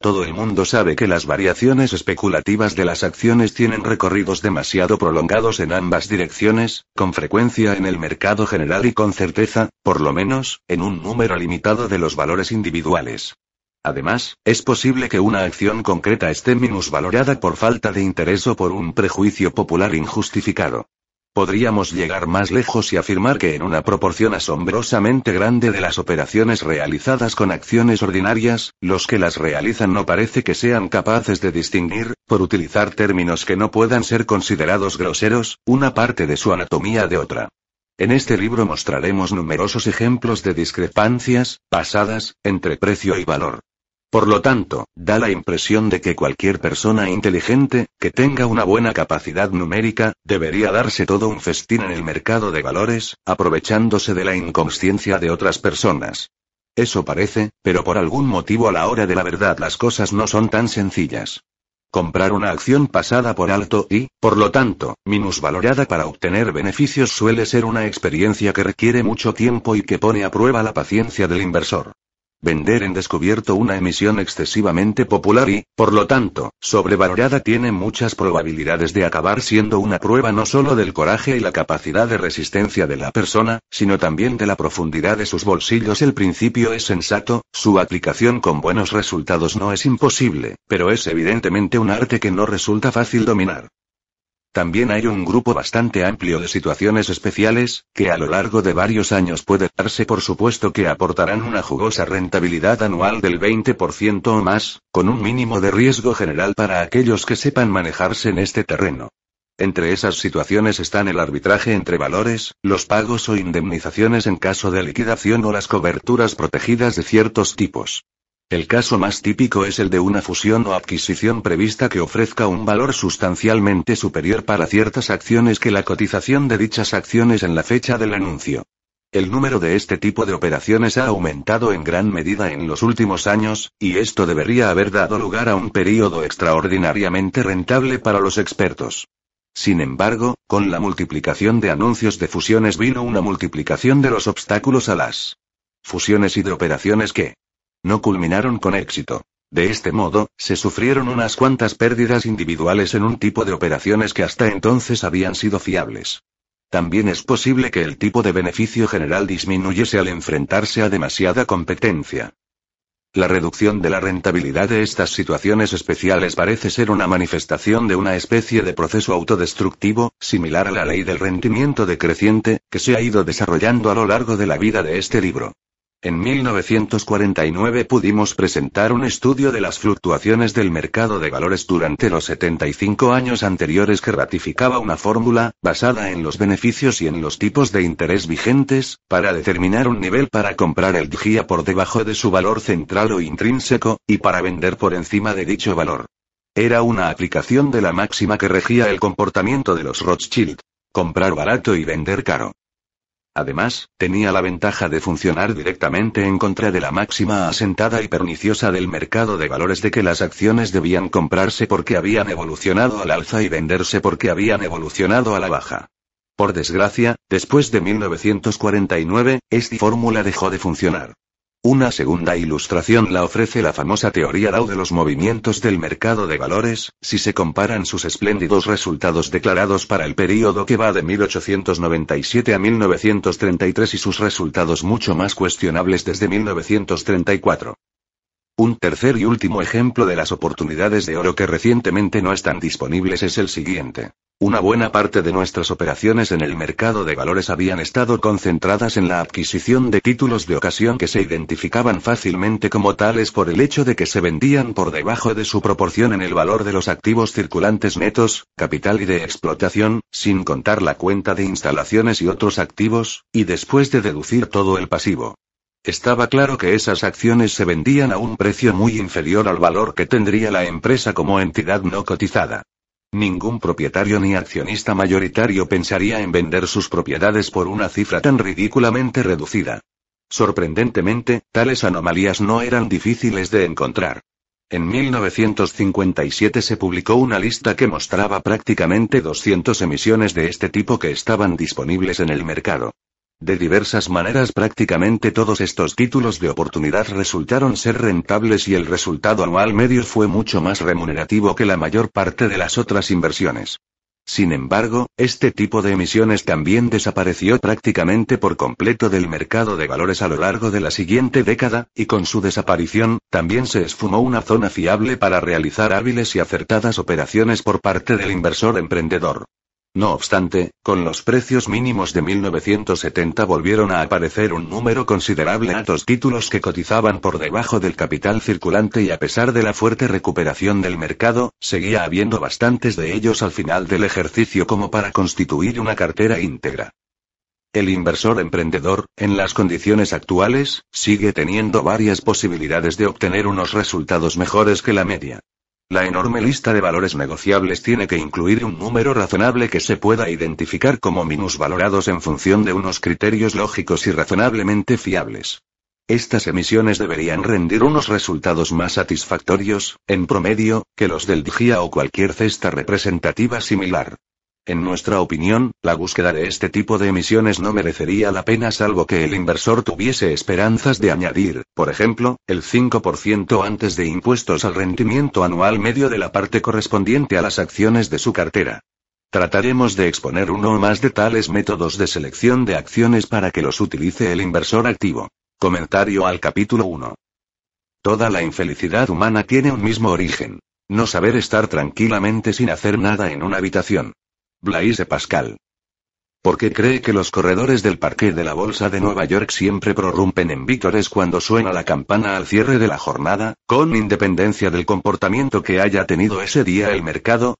Todo el mundo sabe que las variaciones especulativas de las acciones tienen recorridos demasiado prolongados en ambas direcciones, con frecuencia en el mercado general y con certeza, por lo menos, en un número limitado de los valores individuales. Además, es posible que una acción concreta esté minusvalorada por falta de interés o por un prejuicio popular injustificado. Podríamos llegar más lejos y afirmar que en una proporción asombrosamente grande de las operaciones realizadas con acciones ordinarias, los que las realizan no parece que sean capaces de distinguir, por utilizar términos que no puedan ser considerados groseros, una parte de su anatomía de otra. En este libro mostraremos numerosos ejemplos de discrepancias, basadas, entre precio y valor. Por lo tanto, da la impresión de que cualquier persona inteligente, que tenga una buena capacidad numérica, debería darse todo un festín en el mercado de valores, aprovechándose de la inconsciencia de otras personas. Eso parece, pero por algún motivo a la hora de la verdad las cosas no son tan sencillas. Comprar una acción pasada por alto y, por lo tanto, minusvalorada para obtener beneficios suele ser una experiencia que requiere mucho tiempo y que pone a prueba la paciencia del inversor. Vender en descubierto una emisión excesivamente popular y, por lo tanto, sobrevalorada tiene muchas probabilidades de acabar siendo una prueba no solo del coraje y la capacidad de resistencia de la persona, sino también de la profundidad de sus bolsillos. El principio es sensato, su aplicación con buenos resultados no es imposible, pero es evidentemente un arte que no resulta fácil dominar. También hay un grupo bastante amplio de situaciones especiales, que a lo largo de varios años puede darse por supuesto que aportarán una jugosa rentabilidad anual del 20% o más, con un mínimo de riesgo general para aquellos que sepan manejarse en este terreno. Entre esas situaciones están el arbitraje entre valores, los pagos o indemnizaciones en caso de liquidación o las coberturas protegidas de ciertos tipos. El caso más típico es el de una fusión o adquisición prevista que ofrezca un valor sustancialmente superior para ciertas acciones que la cotización de dichas acciones en la fecha del anuncio. El número de este tipo de operaciones ha aumentado en gran medida en los últimos años, y esto debería haber dado lugar a un período extraordinariamente rentable para los expertos. Sin embargo, con la multiplicación de anuncios de fusiones vino una multiplicación de los obstáculos a las fusiones y de operaciones que, no culminaron con éxito. De este modo, se sufrieron unas cuantas pérdidas individuales en un tipo de operaciones que hasta entonces habían sido fiables. También es posible que el tipo de beneficio general disminuyese al enfrentarse a demasiada competencia. La reducción de la rentabilidad de estas situaciones especiales parece ser una manifestación de una especie de proceso autodestructivo, similar a la ley del rendimiento decreciente, que se ha ido desarrollando a lo largo de la vida de este libro. En 1949 pudimos presentar un estudio de las fluctuaciones del mercado de valores durante los 75 años anteriores que ratificaba una fórmula, basada en los beneficios y en los tipos de interés vigentes, para determinar un nivel para comprar el DGIA por debajo de su valor central o intrínseco, y para vender por encima de dicho valor. Era una aplicación de la máxima que regía el comportamiento de los Rothschild. Comprar barato y vender caro. Además, tenía la ventaja de funcionar directamente en contra de la máxima asentada y perniciosa del mercado de valores de que las acciones debían comprarse porque habían evolucionado al alza y venderse porque habían evolucionado a la baja. Por desgracia, después de 1949, esta fórmula dejó de funcionar. Una segunda ilustración la ofrece la famosa teoría Dow de los movimientos del mercado de valores, si se comparan sus espléndidos resultados declarados para el período que va de 1897 a 1933 y sus resultados mucho más cuestionables desde 1934. Un tercer y último ejemplo de las oportunidades de oro que recientemente no están disponibles es el siguiente. Una buena parte de nuestras operaciones en el mercado de valores habían estado concentradas en la adquisición de títulos de ocasión que se identificaban fácilmente como tales por el hecho de que se vendían por debajo de su proporción en el valor de los activos circulantes netos, capital y de explotación, sin contar la cuenta de instalaciones y otros activos, y después de deducir todo el pasivo. Estaba claro que esas acciones se vendían a un precio muy inferior al valor que tendría la empresa como entidad no cotizada. Ningún propietario ni accionista mayoritario pensaría en vender sus propiedades por una cifra tan ridículamente reducida. Sorprendentemente, tales anomalías no eran difíciles de encontrar. En 1957 se publicó una lista que mostraba prácticamente 200 emisiones de este tipo que estaban disponibles en el mercado. De diversas maneras prácticamente todos estos títulos de oportunidad resultaron ser rentables y el resultado anual medio fue mucho más remunerativo que la mayor parte de las otras inversiones. Sin embargo, este tipo de emisiones también desapareció prácticamente por completo del mercado de valores a lo largo de la siguiente década, y con su desaparición, también se esfumó una zona fiable para realizar hábiles y acertadas operaciones por parte del inversor emprendedor. No obstante, con los precios mínimos de 1970 volvieron a aparecer un número considerable de altos títulos que cotizaban por debajo del capital circulante y a pesar de la fuerte recuperación del mercado, seguía habiendo bastantes de ellos al final del ejercicio como para constituir una cartera íntegra. El inversor emprendedor, en las condiciones actuales, sigue teniendo varias posibilidades de obtener unos resultados mejores que la media. La enorme lista de valores negociables tiene que incluir un número razonable que se pueda identificar como minusvalorados en función de unos criterios lógicos y razonablemente fiables. Estas emisiones deberían rendir unos resultados más satisfactorios, en promedio, que los del DIGIA o cualquier cesta representativa similar. En nuestra opinión, la búsqueda de este tipo de emisiones no merecería la pena salvo que el inversor tuviese esperanzas de añadir, por ejemplo, el 5% antes de impuestos al rendimiento anual medio de la parte correspondiente a las acciones de su cartera. Trataremos de exponer uno o más de tales métodos de selección de acciones para que los utilice el inversor activo. Comentario al capítulo 1. Toda la infelicidad humana tiene un mismo origen. No saber estar tranquilamente sin hacer nada en una habitación. Blaise Pascal. ¿Por qué cree que los corredores del parque de la Bolsa de Nueva York siempre prorrumpen en vítores cuando suena la campana al cierre de la jornada, con independencia del comportamiento que haya tenido ese día el mercado?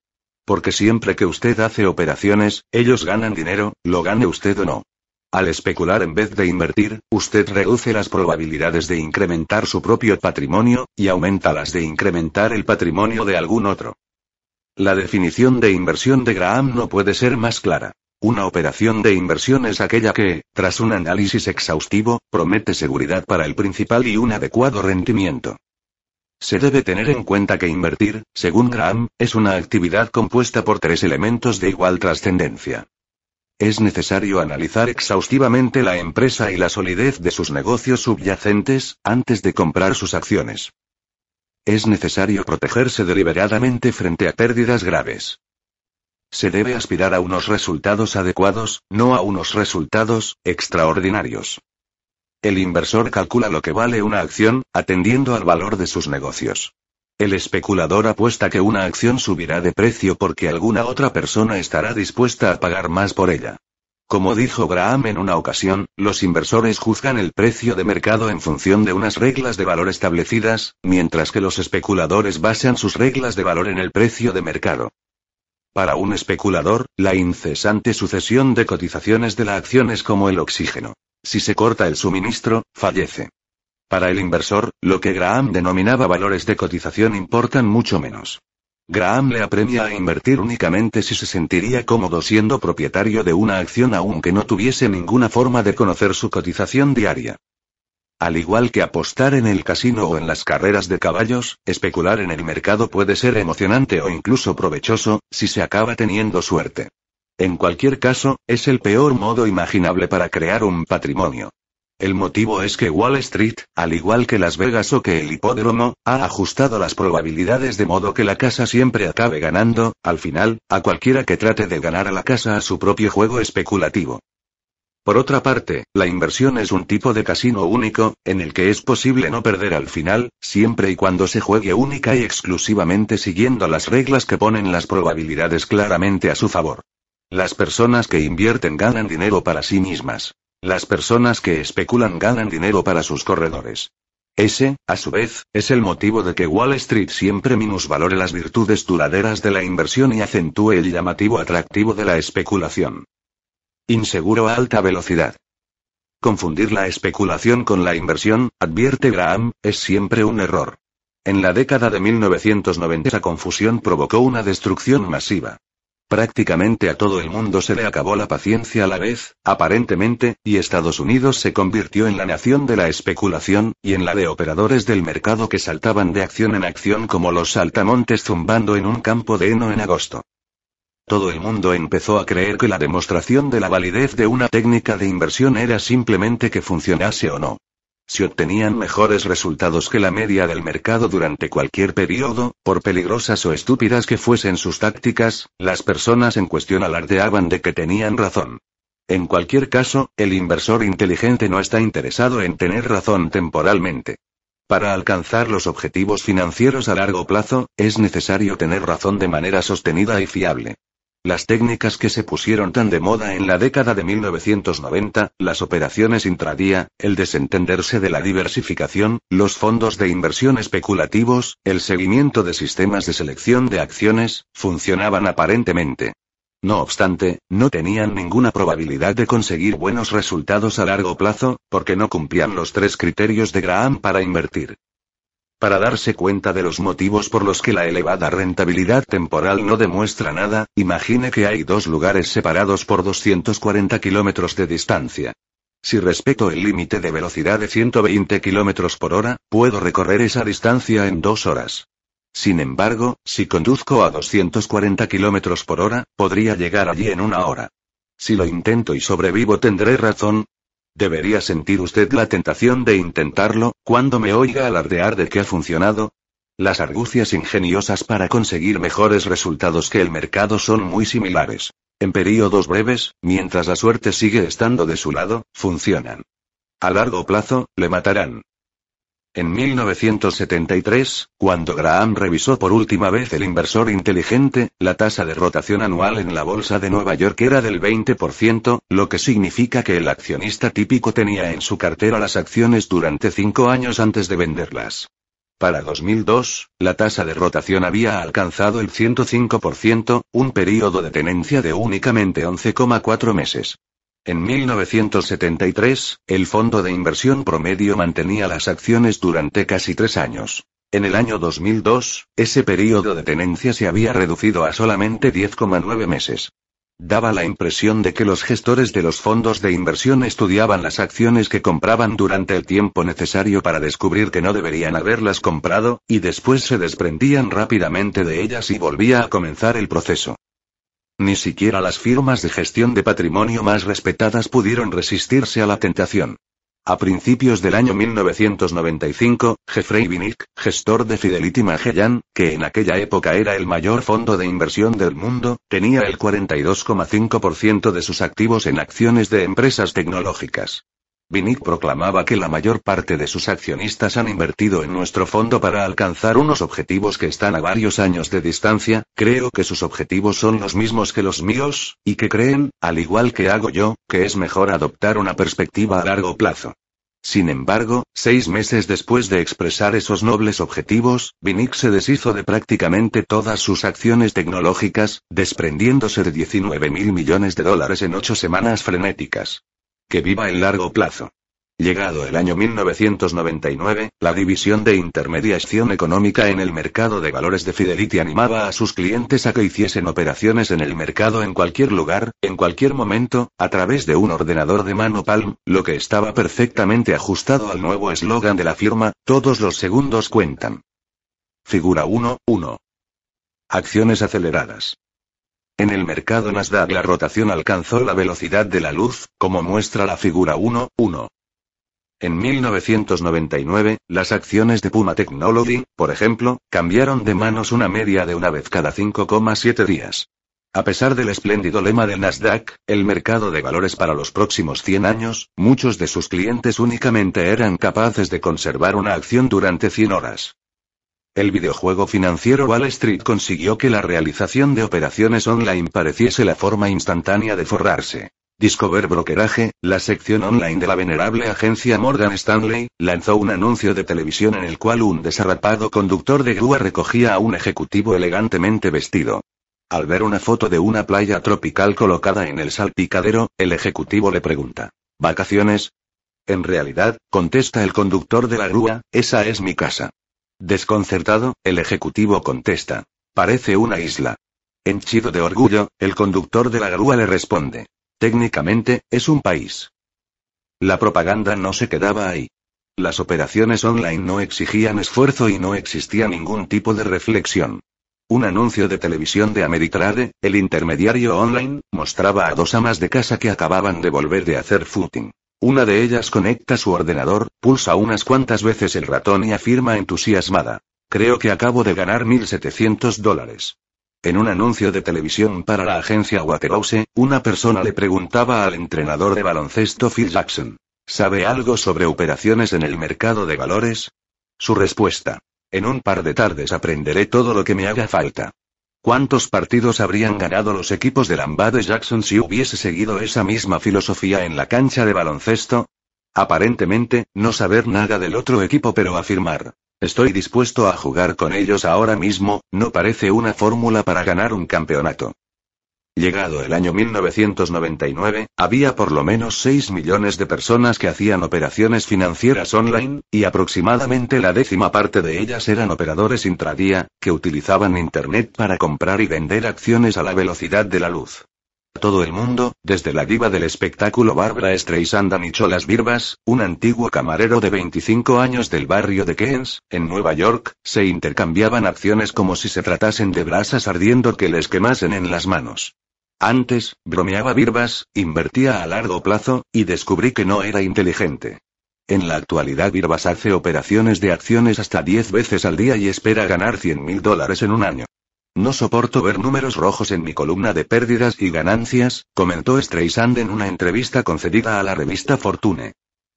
Porque siempre que usted hace operaciones, ellos ganan dinero, lo gane usted o no. Al especular en vez de invertir, usted reduce las probabilidades de incrementar su propio patrimonio, y aumenta las de incrementar el patrimonio de algún otro. La definición de inversión de Graham no puede ser más clara. Una operación de inversión es aquella que, tras un análisis exhaustivo, promete seguridad para el principal y un adecuado rendimiento. Se debe tener en cuenta que invertir, según Graham, es una actividad compuesta por tres elementos de igual trascendencia. Es necesario analizar exhaustivamente la empresa y la solidez de sus negocios subyacentes, antes de comprar sus acciones. Es necesario protegerse deliberadamente frente a pérdidas graves. Se debe aspirar a unos resultados adecuados, no a unos resultados extraordinarios. El inversor calcula lo que vale una acción, atendiendo al valor de sus negocios. El especulador apuesta que una acción subirá de precio porque alguna otra persona estará dispuesta a pagar más por ella. Como dijo Graham en una ocasión, los inversores juzgan el precio de mercado en función de unas reglas de valor establecidas, mientras que los especuladores basan sus reglas de valor en el precio de mercado. Para un especulador, la incesante sucesión de cotizaciones de la acción es como el oxígeno. Si se corta el suministro, fallece. Para el inversor, lo que Graham denominaba valores de cotización importan mucho menos. Graham le apremia a invertir únicamente si se sentiría cómodo siendo propietario de una acción aunque no tuviese ninguna forma de conocer su cotización diaria. Al igual que apostar en el casino o en las carreras de caballos, especular en el mercado puede ser emocionante o incluso provechoso, si se acaba teniendo suerte. En cualquier caso, es el peor modo imaginable para crear un patrimonio. El motivo es que Wall Street, al igual que Las Vegas o que el hipódromo, ha ajustado las probabilidades de modo que la casa siempre acabe ganando, al final, a cualquiera que trate de ganar a la casa a su propio juego especulativo. Por otra parte, la inversión es un tipo de casino único, en el que es posible no perder al final, siempre y cuando se juegue única y exclusivamente siguiendo las reglas que ponen las probabilidades claramente a su favor. Las personas que invierten ganan dinero para sí mismas. Las personas que especulan ganan dinero para sus corredores. Ese, a su vez, es el motivo de que Wall Street siempre minusvalore las virtudes duraderas de la inversión y acentúe el llamativo atractivo de la especulación. Inseguro a alta velocidad. Confundir la especulación con la inversión, advierte Graham, es siempre un error. En la década de 1990 esa confusión provocó una destrucción masiva. Prácticamente a todo el mundo se le acabó la paciencia a la vez, aparentemente, y Estados Unidos se convirtió en la nación de la especulación, y en la de operadores del mercado que saltaban de acción en acción como los saltamontes zumbando en un campo de heno en agosto. Todo el mundo empezó a creer que la demostración de la validez de una técnica de inversión era simplemente que funcionase o no. Si obtenían mejores resultados que la media del mercado durante cualquier periodo, por peligrosas o estúpidas que fuesen sus tácticas, las personas en cuestión alardeaban de que tenían razón. En cualquier caso, el inversor inteligente no está interesado en tener razón temporalmente. Para alcanzar los objetivos financieros a largo plazo, es necesario tener razón de manera sostenida y fiable. Las técnicas que se pusieron tan de moda en la década de 1990, las operaciones intradía, el desentenderse de la diversificación, los fondos de inversión especulativos, el seguimiento de sistemas de selección de acciones, funcionaban aparentemente. No obstante, no tenían ninguna probabilidad de conseguir buenos resultados a largo plazo, porque no cumplían los tres criterios de Graham para invertir. Para darse cuenta de los motivos por los que la elevada rentabilidad temporal no demuestra nada, imagine que hay dos lugares separados por 240 kilómetros de distancia. Si respeto el límite de velocidad de 120 kilómetros por hora, puedo recorrer esa distancia en dos horas. Sin embargo, si conduzco a 240 kilómetros por hora, podría llegar allí en una hora. Si lo intento y sobrevivo, tendré razón, ¿Debería sentir usted la tentación de intentarlo, cuando me oiga alardear de que ha funcionado? Las argucias ingeniosas para conseguir mejores resultados que el mercado son muy similares. En períodos breves, mientras la suerte sigue estando de su lado, funcionan. A largo plazo, le matarán. En 1973, cuando Graham revisó por última vez el inversor inteligente, la tasa de rotación anual en la bolsa de Nueva York era del 20%, lo que significa que el accionista típico tenía en su cartera las acciones durante cinco años antes de venderlas. Para 2002, la tasa de rotación había alcanzado el 105%, un periodo de tenencia de únicamente 11,4 meses. En 1973, el fondo de inversión promedio mantenía las acciones durante casi tres años. En el año 2002, ese periodo de tenencia se había reducido a solamente 10,9 meses. Daba la impresión de que los gestores de los fondos de inversión estudiaban las acciones que compraban durante el tiempo necesario para descubrir que no deberían haberlas comprado, y después se desprendían rápidamente de ellas y volvía a comenzar el proceso. Ni siquiera las firmas de gestión de patrimonio más respetadas pudieron resistirse a la tentación. A principios del año 1995, Jeffrey Winnick, gestor de Fidelity Magellan, que en aquella época era el mayor fondo de inversión del mundo, tenía el 42,5% de sus activos en acciones de empresas tecnológicas. Vinic proclamaba que la mayor parte de sus accionistas han invertido en nuestro fondo para alcanzar unos objetivos que están a varios años de distancia, creo que sus objetivos son los mismos que los míos, y que creen, al igual que hago yo, que es mejor adoptar una perspectiva a largo plazo. Sin embargo, seis meses después de expresar esos nobles objetivos, Vinic se deshizo de prácticamente todas sus acciones tecnológicas, desprendiéndose de 19 mil millones de dólares en ocho semanas frenéticas. Que viva el largo plazo. Llegado el año 1999, la división de intermediación económica en el mercado de valores de Fidelity animaba a sus clientes a que hiciesen operaciones en el mercado en cualquier lugar, en cualquier momento, a través de un ordenador de mano Palm, lo que estaba perfectamente ajustado al nuevo eslogan de la firma, todos los segundos cuentan. Figura 1, 1. Acciones aceleradas. En el mercado Nasdaq la rotación alcanzó la velocidad de la luz, como muestra la figura 1, 1. En 1999, las acciones de Puma Technology, por ejemplo, cambiaron de manos una media de una vez cada 5,7 días. A pesar del espléndido lema del Nasdaq, el mercado de valores para los próximos 100 años, muchos de sus clientes únicamente eran capaces de conservar una acción durante 100 horas. El videojuego financiero Wall Street consiguió que la realización de operaciones online pareciese la forma instantánea de forrarse. Discover Brokerage, la sección online de la venerable agencia Morgan Stanley, lanzó un anuncio de televisión en el cual un desarrapado conductor de grúa recogía a un ejecutivo elegantemente vestido. Al ver una foto de una playa tropical colocada en el salpicadero, el ejecutivo le pregunta, ¿Vacaciones? En realidad, contesta el conductor de la grúa, esa es mi casa. Desconcertado, el ejecutivo contesta. Parece una isla. Henchido de orgullo, el conductor de la grúa le responde. Técnicamente, es un país. La propaganda no se quedaba ahí. Las operaciones online no exigían esfuerzo y no existía ningún tipo de reflexión. Un anuncio de televisión de Ameritrade, el intermediario online, mostraba a dos amas de casa que acababan de volver de hacer footing. Una de ellas conecta su ordenador, pulsa unas cuantas veces el ratón y afirma entusiasmada. Creo que acabo de ganar 1.700 dólares. En un anuncio de televisión para la agencia Waterhouse, una persona le preguntaba al entrenador de baloncesto Phil Jackson, ¿sabe algo sobre operaciones en el mercado de valores? Su respuesta, en un par de tardes aprenderé todo lo que me haga falta. ¿Cuántos partidos habrían ganado los equipos de Lambade Jackson si hubiese seguido esa misma filosofía en la cancha de baloncesto? Aparentemente, no saber nada del otro equipo pero afirmar, Estoy dispuesto a jugar con ellos ahora mismo, no parece una fórmula para ganar un campeonato. Llegado el año 1999, había por lo menos 6 millones de personas que hacían operaciones financieras online, y aproximadamente la décima parte de ellas eran operadores intradía, que utilizaban Internet para comprar y vender acciones a la velocidad de la luz. Todo el mundo, desde la diva del espectáculo Barbara Streisand a Nicholas Birbas, un antiguo camarero de 25 años del barrio de Keynes, en Nueva York, se intercambiaban acciones como si se tratasen de brasas ardiendo que les quemasen en las manos. Antes, bromeaba Birbas, invertía a largo plazo, y descubrí que no era inteligente. En la actualidad Birbas hace operaciones de acciones hasta 10 veces al día y espera ganar 100 mil dólares en un año. No soporto ver números rojos en mi columna de pérdidas y ganancias, comentó Streisand en una entrevista concedida a la revista Fortune.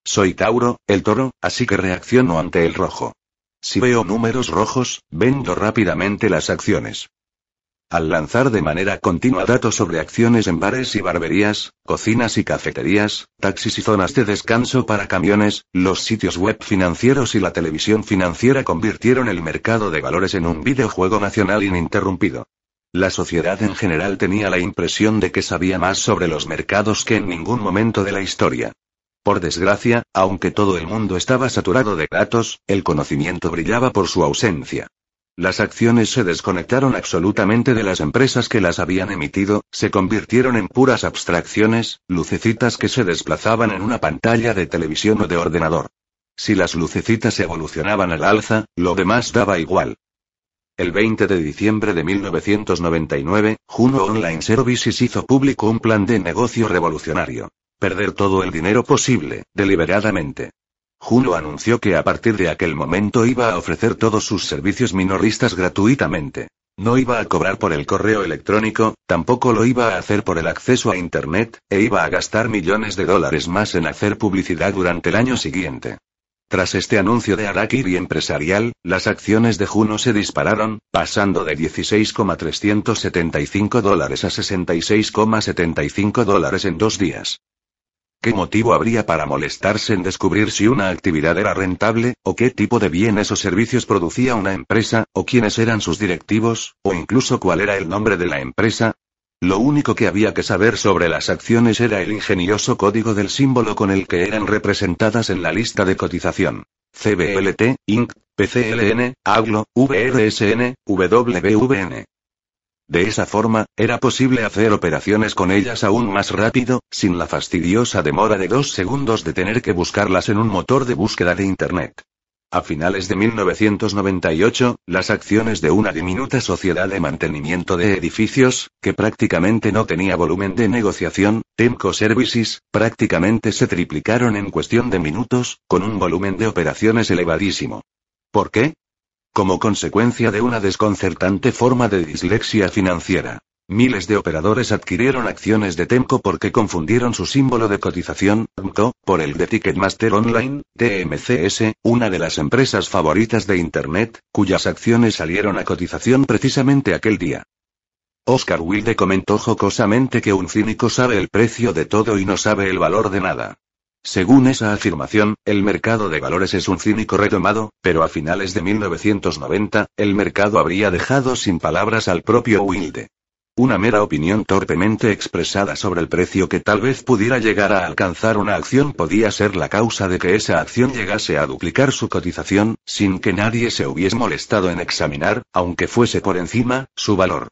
Soy Tauro, el toro, así que reacciono ante el rojo. Si veo números rojos, vendo rápidamente las acciones. Al lanzar de manera continua datos sobre acciones en bares y barberías, cocinas y cafeterías, taxis y zonas de descanso para camiones, los sitios web financieros y la televisión financiera convirtieron el mercado de valores en un videojuego nacional ininterrumpido. La sociedad en general tenía la impresión de que sabía más sobre los mercados que en ningún momento de la historia. Por desgracia, aunque todo el mundo estaba saturado de datos, el conocimiento brillaba por su ausencia. Las acciones se desconectaron absolutamente de las empresas que las habían emitido, se convirtieron en puras abstracciones, lucecitas que se desplazaban en una pantalla de televisión o de ordenador. Si las lucecitas evolucionaban al alza, lo demás daba igual. El 20 de diciembre de 1999, Juno Online Services hizo público un plan de negocio revolucionario. Perder todo el dinero posible, deliberadamente. Juno anunció que a partir de aquel momento iba a ofrecer todos sus servicios minoristas gratuitamente. No iba a cobrar por el correo electrónico, tampoco lo iba a hacer por el acceso a Internet, e iba a gastar millones de dólares más en hacer publicidad durante el año siguiente. Tras este anuncio de Arakiri empresarial, las acciones de Juno se dispararon, pasando de 16,375 dólares a 66,75 dólares en dos días. ¿Qué motivo habría para molestarse en descubrir si una actividad era rentable, o qué tipo de bienes o servicios producía una empresa, o quiénes eran sus directivos, o incluso cuál era el nombre de la empresa? Lo único que había que saber sobre las acciones era el ingenioso código del símbolo con el que eran representadas en la lista de cotización. CBLT, Inc., PCLN, AGLO, VRSN, WVN. De esa forma, era posible hacer operaciones con ellas aún más rápido, sin la fastidiosa demora de dos segundos de tener que buscarlas en un motor de búsqueda de Internet. A finales de 1998, las acciones de una diminuta sociedad de mantenimiento de edificios, que prácticamente no tenía volumen de negociación, Temco Services, prácticamente se triplicaron en cuestión de minutos, con un volumen de operaciones elevadísimo. ¿Por qué? Como consecuencia de una desconcertante forma de dislexia financiera. Miles de operadores adquirieron acciones de Temco porque confundieron su símbolo de cotización, TMCO, por el de Ticketmaster Online, TMCS, una de las empresas favoritas de Internet, cuyas acciones salieron a cotización precisamente aquel día. Oscar Wilde comentó jocosamente que un cínico sabe el precio de todo y no sabe el valor de nada. Según esa afirmación, el mercado de valores es un cínico retomado, pero a finales de 1990, el mercado habría dejado sin palabras al propio Wilde. Una mera opinión torpemente expresada sobre el precio que tal vez pudiera llegar a alcanzar una acción podía ser la causa de que esa acción llegase a duplicar su cotización, sin que nadie se hubiese molestado en examinar, aunque fuese por encima, su valor.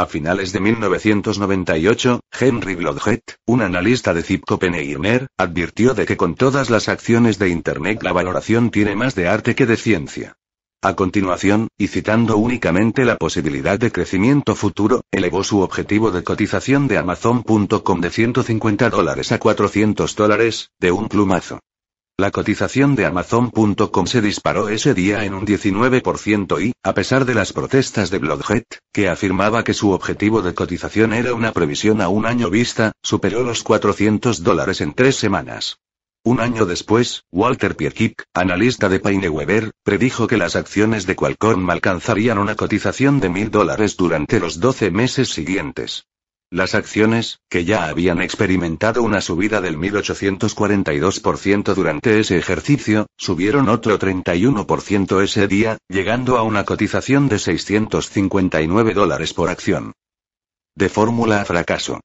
A finales de 1998, Henry Blodgett, un analista de Zip Copenhagen, advirtió de que con todas las acciones de Internet la valoración tiene más de arte que de ciencia. A continuación, y citando únicamente la posibilidad de crecimiento futuro, elevó su objetivo de cotización de Amazon.com de 150 dólares a 400 dólares, de un plumazo. La cotización de Amazon.com se disparó ese día en un 19% y, a pesar de las protestas de Bloodhead, que afirmaba que su objetivo de cotización era una previsión a un año vista, superó los 400 dólares en tres semanas. Un año después, Walter Pierkick, analista de Paineweber, predijo que las acciones de Qualcomm alcanzarían una cotización de mil dólares durante los 12 meses siguientes. Las acciones, que ya habían experimentado una subida del 1842% durante ese ejercicio, subieron otro 31% ese día, llegando a una cotización de 659 dólares por acción. De fórmula a fracaso.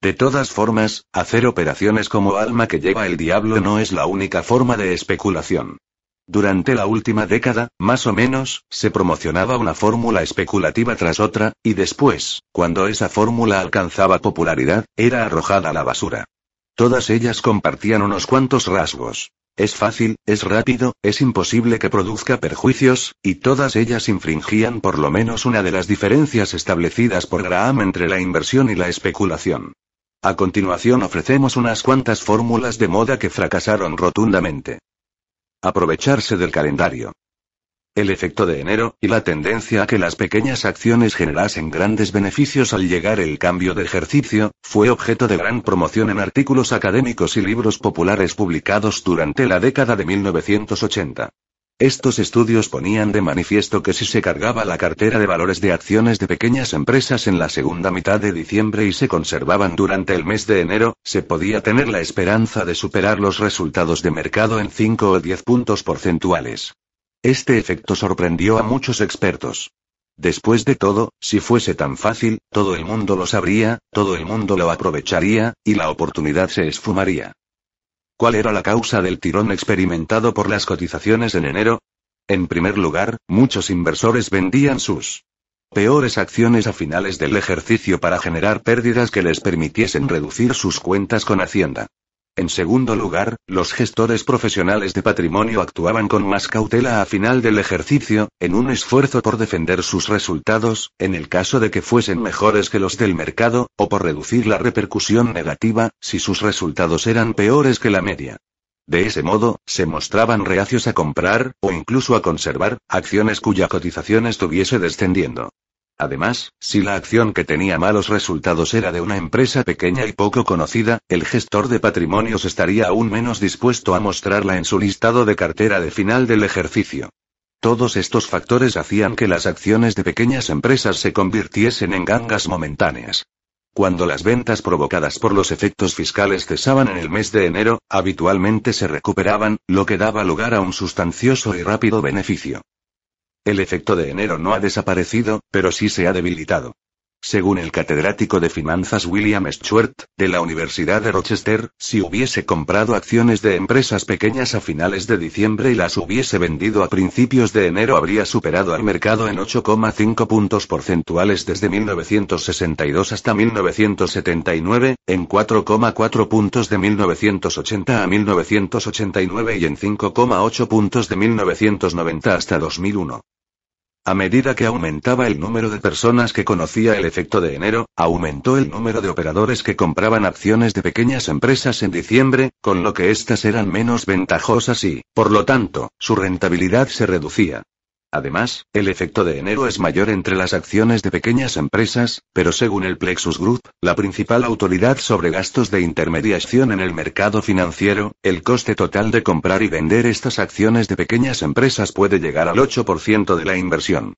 De todas formas, hacer operaciones como alma que lleva el diablo no es la única forma de especulación. Durante la última década, más o menos, se promocionaba una fórmula especulativa tras otra, y después, cuando esa fórmula alcanzaba popularidad, era arrojada a la basura. Todas ellas compartían unos cuantos rasgos. Es fácil, es rápido, es imposible que produzca perjuicios, y todas ellas infringían por lo menos una de las diferencias establecidas por Graham entre la inversión y la especulación. A continuación ofrecemos unas cuantas fórmulas de moda que fracasaron rotundamente. Aprovecharse del calendario. El efecto de enero, y la tendencia a que las pequeñas acciones generasen grandes beneficios al llegar el cambio de ejercicio, fue objeto de gran promoción en artículos académicos y libros populares publicados durante la década de 1980. Estos estudios ponían de manifiesto que si se cargaba la cartera de valores de acciones de pequeñas empresas en la segunda mitad de diciembre y se conservaban durante el mes de enero, se podía tener la esperanza de superar los resultados de mercado en 5 o 10 puntos porcentuales. Este efecto sorprendió a muchos expertos. Después de todo, si fuese tan fácil, todo el mundo lo sabría, todo el mundo lo aprovecharía, y la oportunidad se esfumaría. ¿Cuál era la causa del tirón experimentado por las cotizaciones en enero? En primer lugar, muchos inversores vendían sus peores acciones a finales del ejercicio para generar pérdidas que les permitiesen reducir sus cuentas con Hacienda. En segundo lugar, los gestores profesionales de patrimonio actuaban con más cautela a final del ejercicio, en un esfuerzo por defender sus resultados, en el caso de que fuesen mejores que los del mercado, o por reducir la repercusión negativa, si sus resultados eran peores que la media. De ese modo, se mostraban reacios a comprar, o incluso a conservar, acciones cuya cotización estuviese descendiendo. Además, si la acción que tenía malos resultados era de una empresa pequeña y poco conocida, el gestor de patrimonios estaría aún menos dispuesto a mostrarla en su listado de cartera de final del ejercicio. Todos estos factores hacían que las acciones de pequeñas empresas se convirtiesen en gangas momentáneas. Cuando las ventas provocadas por los efectos fiscales cesaban en el mes de enero, habitualmente se recuperaban, lo que daba lugar a un sustancioso y rápido beneficio. El efecto de enero no ha desaparecido, pero sí se ha debilitado. Según el catedrático de finanzas William Stewart, de la Universidad de Rochester, si hubiese comprado acciones de empresas pequeñas a finales de diciembre y las hubiese vendido a principios de enero habría superado al mercado en 8,5 puntos porcentuales desde 1962 hasta 1979, en 4,4 puntos de 1980 a 1989 y en 5,8 puntos de 1990 hasta 2001. A medida que aumentaba el número de personas que conocía el efecto de enero, aumentó el número de operadores que compraban acciones de pequeñas empresas en diciembre, con lo que éstas eran menos ventajosas y, por lo tanto, su rentabilidad se reducía. Además, el efecto de enero es mayor entre las acciones de pequeñas empresas, pero según el Plexus Group, la principal autoridad sobre gastos de intermediación en el mercado financiero, el coste total de comprar y vender estas acciones de pequeñas empresas puede llegar al 8% de la inversión.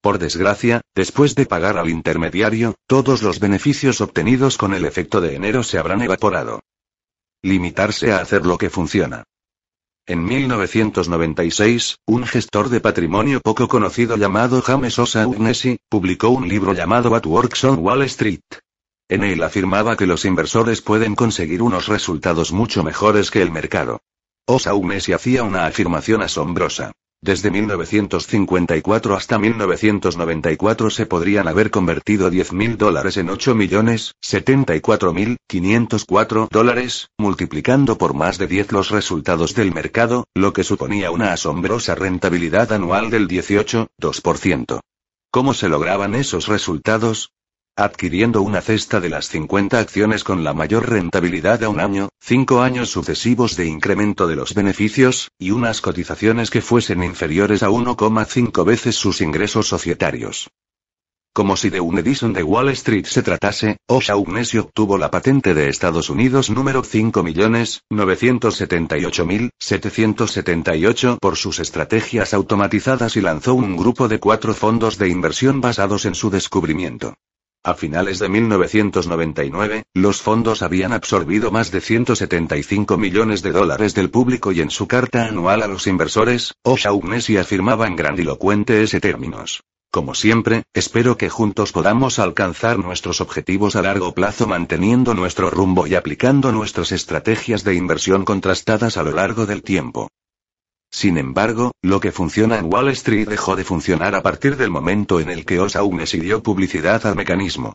Por desgracia, después de pagar al intermediario, todos los beneficios obtenidos con el efecto de enero se habrán evaporado. Limitarse a hacer lo que funciona. En 1996, un gestor de patrimonio poco conocido llamado James O'Shaughnessy, publicó un libro llamado What Works on Wall Street. En él afirmaba que los inversores pueden conseguir unos resultados mucho mejores que el mercado. O'Shaughnessy hacía una afirmación asombrosa. Desde 1954 hasta 1994 se podrían haber convertido 10.000 dólares en 8.074.504 dólares, multiplicando por más de 10 los resultados del mercado, lo que suponía una asombrosa rentabilidad anual del 18,2%. ¿Cómo se lograban esos resultados? Adquiriendo una cesta de las 50 acciones con la mayor rentabilidad a un año, cinco años sucesivos de incremento de los beneficios, y unas cotizaciones que fuesen inferiores a 1,5 veces sus ingresos societarios. Como si de un Edison de Wall Street se tratase, O'Shaughnessy obtuvo la patente de Estados Unidos número 5.978.778 por sus estrategias automatizadas y lanzó un grupo de cuatro fondos de inversión basados en su descubrimiento. A finales de 1999, los fondos habían absorbido más de 175 millones de dólares del público y en su carta anual a los inversores, O'Shaughnessy afirmaba en grandilocuentes términos. Como siempre, espero que juntos podamos alcanzar nuestros objetivos a largo plazo manteniendo nuestro rumbo y aplicando nuestras estrategias de inversión contrastadas a lo largo del tiempo. Sin embargo, lo que funciona en Wall Street dejó de funcionar a partir del momento en el que Osaunes dio publicidad al mecanismo.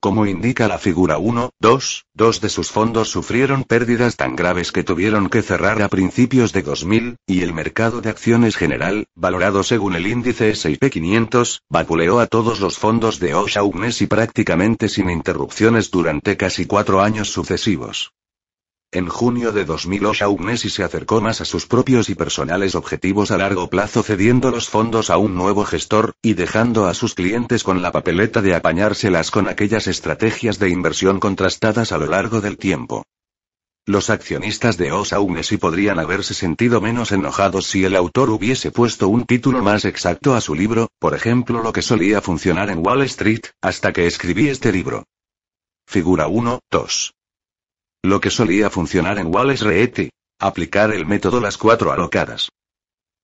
Como indica la figura 1, 2, dos de sus fondos sufrieron pérdidas tan graves que tuvieron que cerrar a principios de 2000, y el mercado de acciones general, valorado según el índice S&P 500, vapuleó a todos los fondos de O'Shaughnessy prácticamente sin interrupciones durante casi cuatro años sucesivos. En junio de 2000 O'Shaughnessy se acercó más a sus propios y personales objetivos a largo plazo cediendo los fondos a un nuevo gestor, y dejando a sus clientes con la papeleta de apañárselas con aquellas estrategias de inversión contrastadas a lo largo del tiempo. Los accionistas de O'Shaughnessy podrían haberse sentido menos enojados si el autor hubiese puesto un título más exacto a su libro, por ejemplo lo que solía funcionar en Wall Street, hasta que escribí este libro. Figura 1, 2. Lo que solía funcionar en Wall Street. Aplicar el método las cuatro alocadas.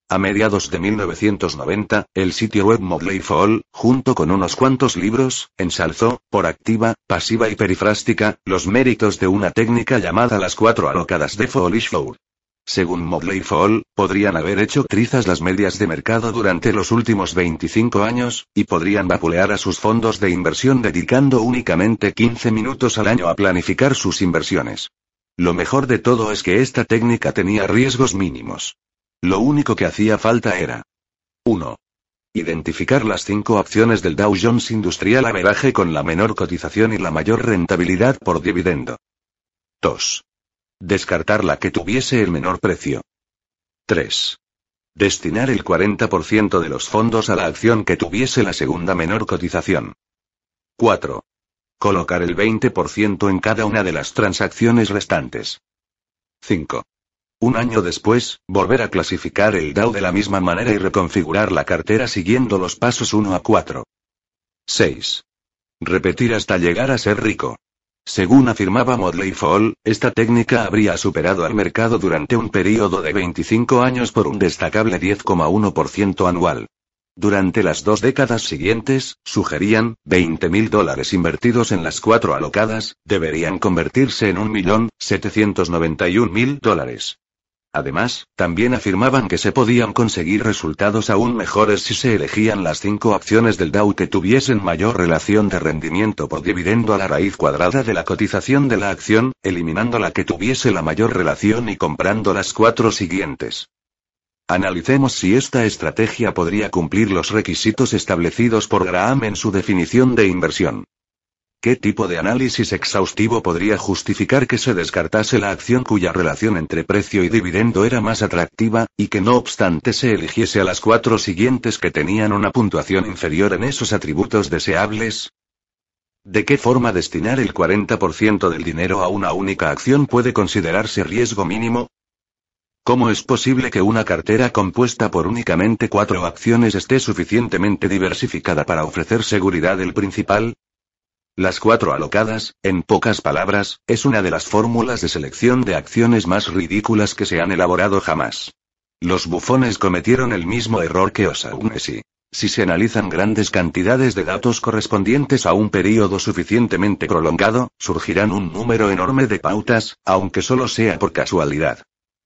A mediados de 1990, el sitio web Modley Fall, junto con unos cuantos libros, ensalzó, por activa, pasiva y perifrástica, los méritos de una técnica llamada las cuatro alocadas de Fall Flow. Según Modley Fall, podrían haber hecho trizas las medias de mercado durante los últimos 25 años, y podrían vapulear a sus fondos de inversión dedicando únicamente 15 minutos al año a planificar sus inversiones. Lo mejor de todo es que esta técnica tenía riesgos mínimos. Lo único que hacía falta era 1. Identificar las cinco acciones del Dow Jones Industrial Average con la menor cotización y la mayor rentabilidad por dividendo. 2. Descartar la que tuviese el menor precio. 3. Destinar el 40% de los fondos a la acción que tuviese la segunda menor cotización. 4. Colocar el 20% en cada una de las transacciones restantes. 5. Un año después, volver a clasificar el DAO de la misma manera y reconfigurar la cartera siguiendo los pasos 1 a 4. 6. Repetir hasta llegar a ser rico. Según afirmaba Modley Fall, esta técnica habría superado al mercado durante un periodo de 25 años por un destacable 10,1% anual. Durante las dos décadas siguientes, sugerían, 20.000 dólares invertidos en las cuatro alocadas, deberían convertirse en 1.791.000 dólares. Además, también afirmaban que se podían conseguir resultados aún mejores si se elegían las cinco acciones del Dow que tuviesen mayor relación de rendimiento por dividendo a la raíz cuadrada de la cotización de la acción, eliminando la que tuviese la mayor relación y comprando las cuatro siguientes. Analicemos si esta estrategia podría cumplir los requisitos establecidos por Graham en su definición de inversión. ¿Qué tipo de análisis exhaustivo podría justificar que se descartase la acción cuya relación entre precio y dividendo era más atractiva, y que no obstante se eligiese a las cuatro siguientes que tenían una puntuación inferior en esos atributos deseables? ¿De qué forma destinar el 40% del dinero a una única acción puede considerarse riesgo mínimo? ¿Cómo es posible que una cartera compuesta por únicamente cuatro acciones esté suficientemente diversificada para ofrecer seguridad del principal? Las cuatro alocadas, en pocas palabras, es una de las fórmulas de selección de acciones más ridículas que se han elaborado jamás. Los bufones cometieron el mismo error que O'Shaughnessy. Si se analizan grandes cantidades de datos correspondientes a un periodo suficientemente prolongado, surgirán un número enorme de pautas, aunque solo sea por casualidad.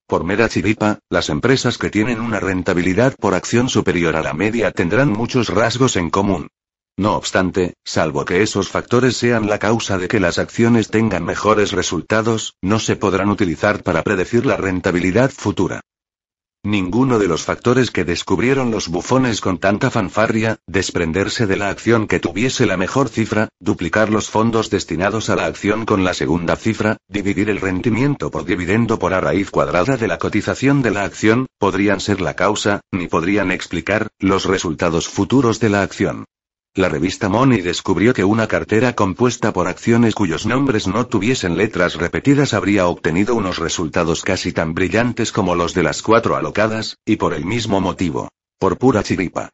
Por mera chiripa, las empresas que tienen una rentabilidad por acción superior a la media tendrán muchos rasgos en común. No obstante, salvo que esos factores sean la causa de que las acciones tengan mejores resultados, no se podrán utilizar para predecir la rentabilidad futura. Ninguno de los factores que descubrieron los bufones con tanta fanfarria, desprenderse de la acción que tuviese la mejor cifra, duplicar los fondos destinados a la acción con la segunda cifra, dividir el rendimiento por dividendo por a raíz cuadrada de la cotización de la acción, podrían ser la causa, ni podrían explicar, los resultados futuros de la acción. La revista Money descubrió que una cartera compuesta por acciones cuyos nombres no tuviesen letras repetidas habría obtenido unos resultados casi tan brillantes como los de las cuatro alocadas, y por el mismo motivo. Por pura chiripa.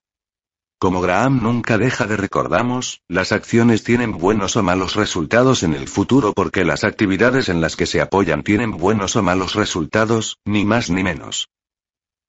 Como Graham nunca deja de recordamos, las acciones tienen buenos o malos resultados en el futuro porque las actividades en las que se apoyan tienen buenos o malos resultados, ni más ni menos.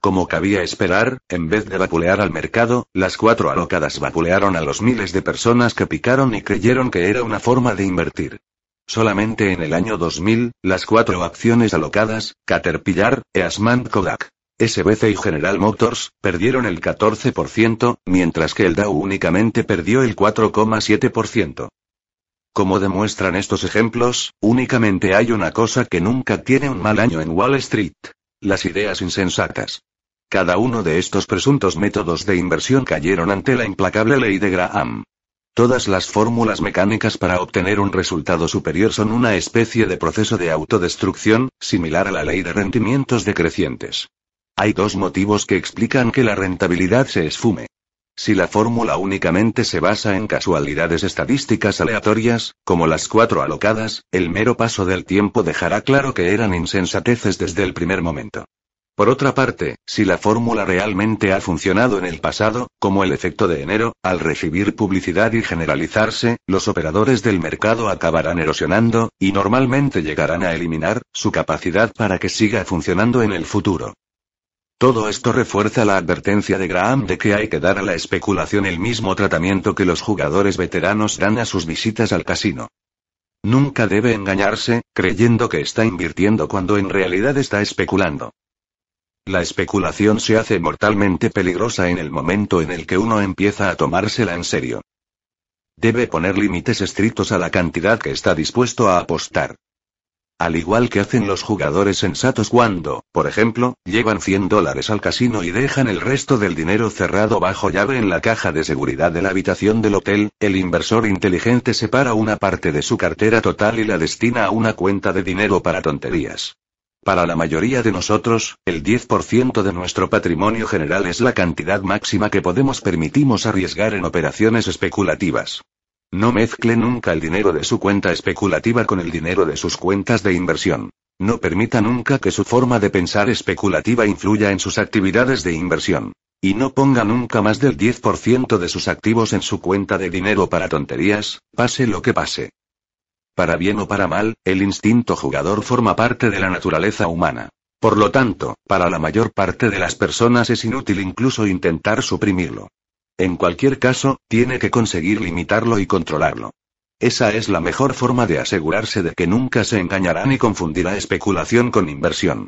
Como cabía esperar, en vez de vapulear al mercado, las cuatro alocadas vapulearon a los miles de personas que picaron y creyeron que era una forma de invertir. Solamente en el año 2000, las cuatro acciones alocadas, Caterpillar, Eastman Kodak, SBC y General Motors, perdieron el 14%, mientras que el Dow únicamente perdió el 4,7%. Como demuestran estos ejemplos, únicamente hay una cosa que nunca tiene un mal año en Wall Street. Las ideas insensatas. Cada uno de estos presuntos métodos de inversión cayeron ante la implacable ley de Graham. Todas las fórmulas mecánicas para obtener un resultado superior son una especie de proceso de autodestrucción, similar a la ley de rendimientos decrecientes. Hay dos motivos que explican que la rentabilidad se esfume. Si la fórmula únicamente se basa en casualidades estadísticas aleatorias, como las cuatro alocadas, el mero paso del tiempo dejará claro que eran insensateces desde el primer momento. Por otra parte, si la fórmula realmente ha funcionado en el pasado, como el efecto de enero, al recibir publicidad y generalizarse, los operadores del mercado acabarán erosionando, y normalmente llegarán a eliminar, su capacidad para que siga funcionando en el futuro. Todo esto refuerza la advertencia de Graham de que hay que dar a la especulación el mismo tratamiento que los jugadores veteranos dan a sus visitas al casino. Nunca debe engañarse, creyendo que está invirtiendo cuando en realidad está especulando. La especulación se hace mortalmente peligrosa en el momento en el que uno empieza a tomársela en serio. Debe poner límites estrictos a la cantidad que está dispuesto a apostar. Al igual que hacen los jugadores sensatos cuando, por ejemplo, llevan 100 dólares al casino y dejan el resto del dinero cerrado bajo llave en la caja de seguridad de la habitación del hotel, el inversor inteligente separa una parte de su cartera total y la destina a una cuenta de dinero para tonterías. Para la mayoría de nosotros, el 10% de nuestro patrimonio general es la cantidad máxima que podemos permitimos arriesgar en operaciones especulativas. No mezcle nunca el dinero de su cuenta especulativa con el dinero de sus cuentas de inversión. No permita nunca que su forma de pensar especulativa influya en sus actividades de inversión. Y no ponga nunca más del 10% de sus activos en su cuenta de dinero para tonterías, pase lo que pase. Para bien o para mal, el instinto jugador forma parte de la naturaleza humana. Por lo tanto, para la mayor parte de las personas es inútil incluso intentar suprimirlo. En cualquier caso, tiene que conseguir limitarlo y controlarlo. Esa es la mejor forma de asegurarse de que nunca se engañará ni confundirá especulación con inversión.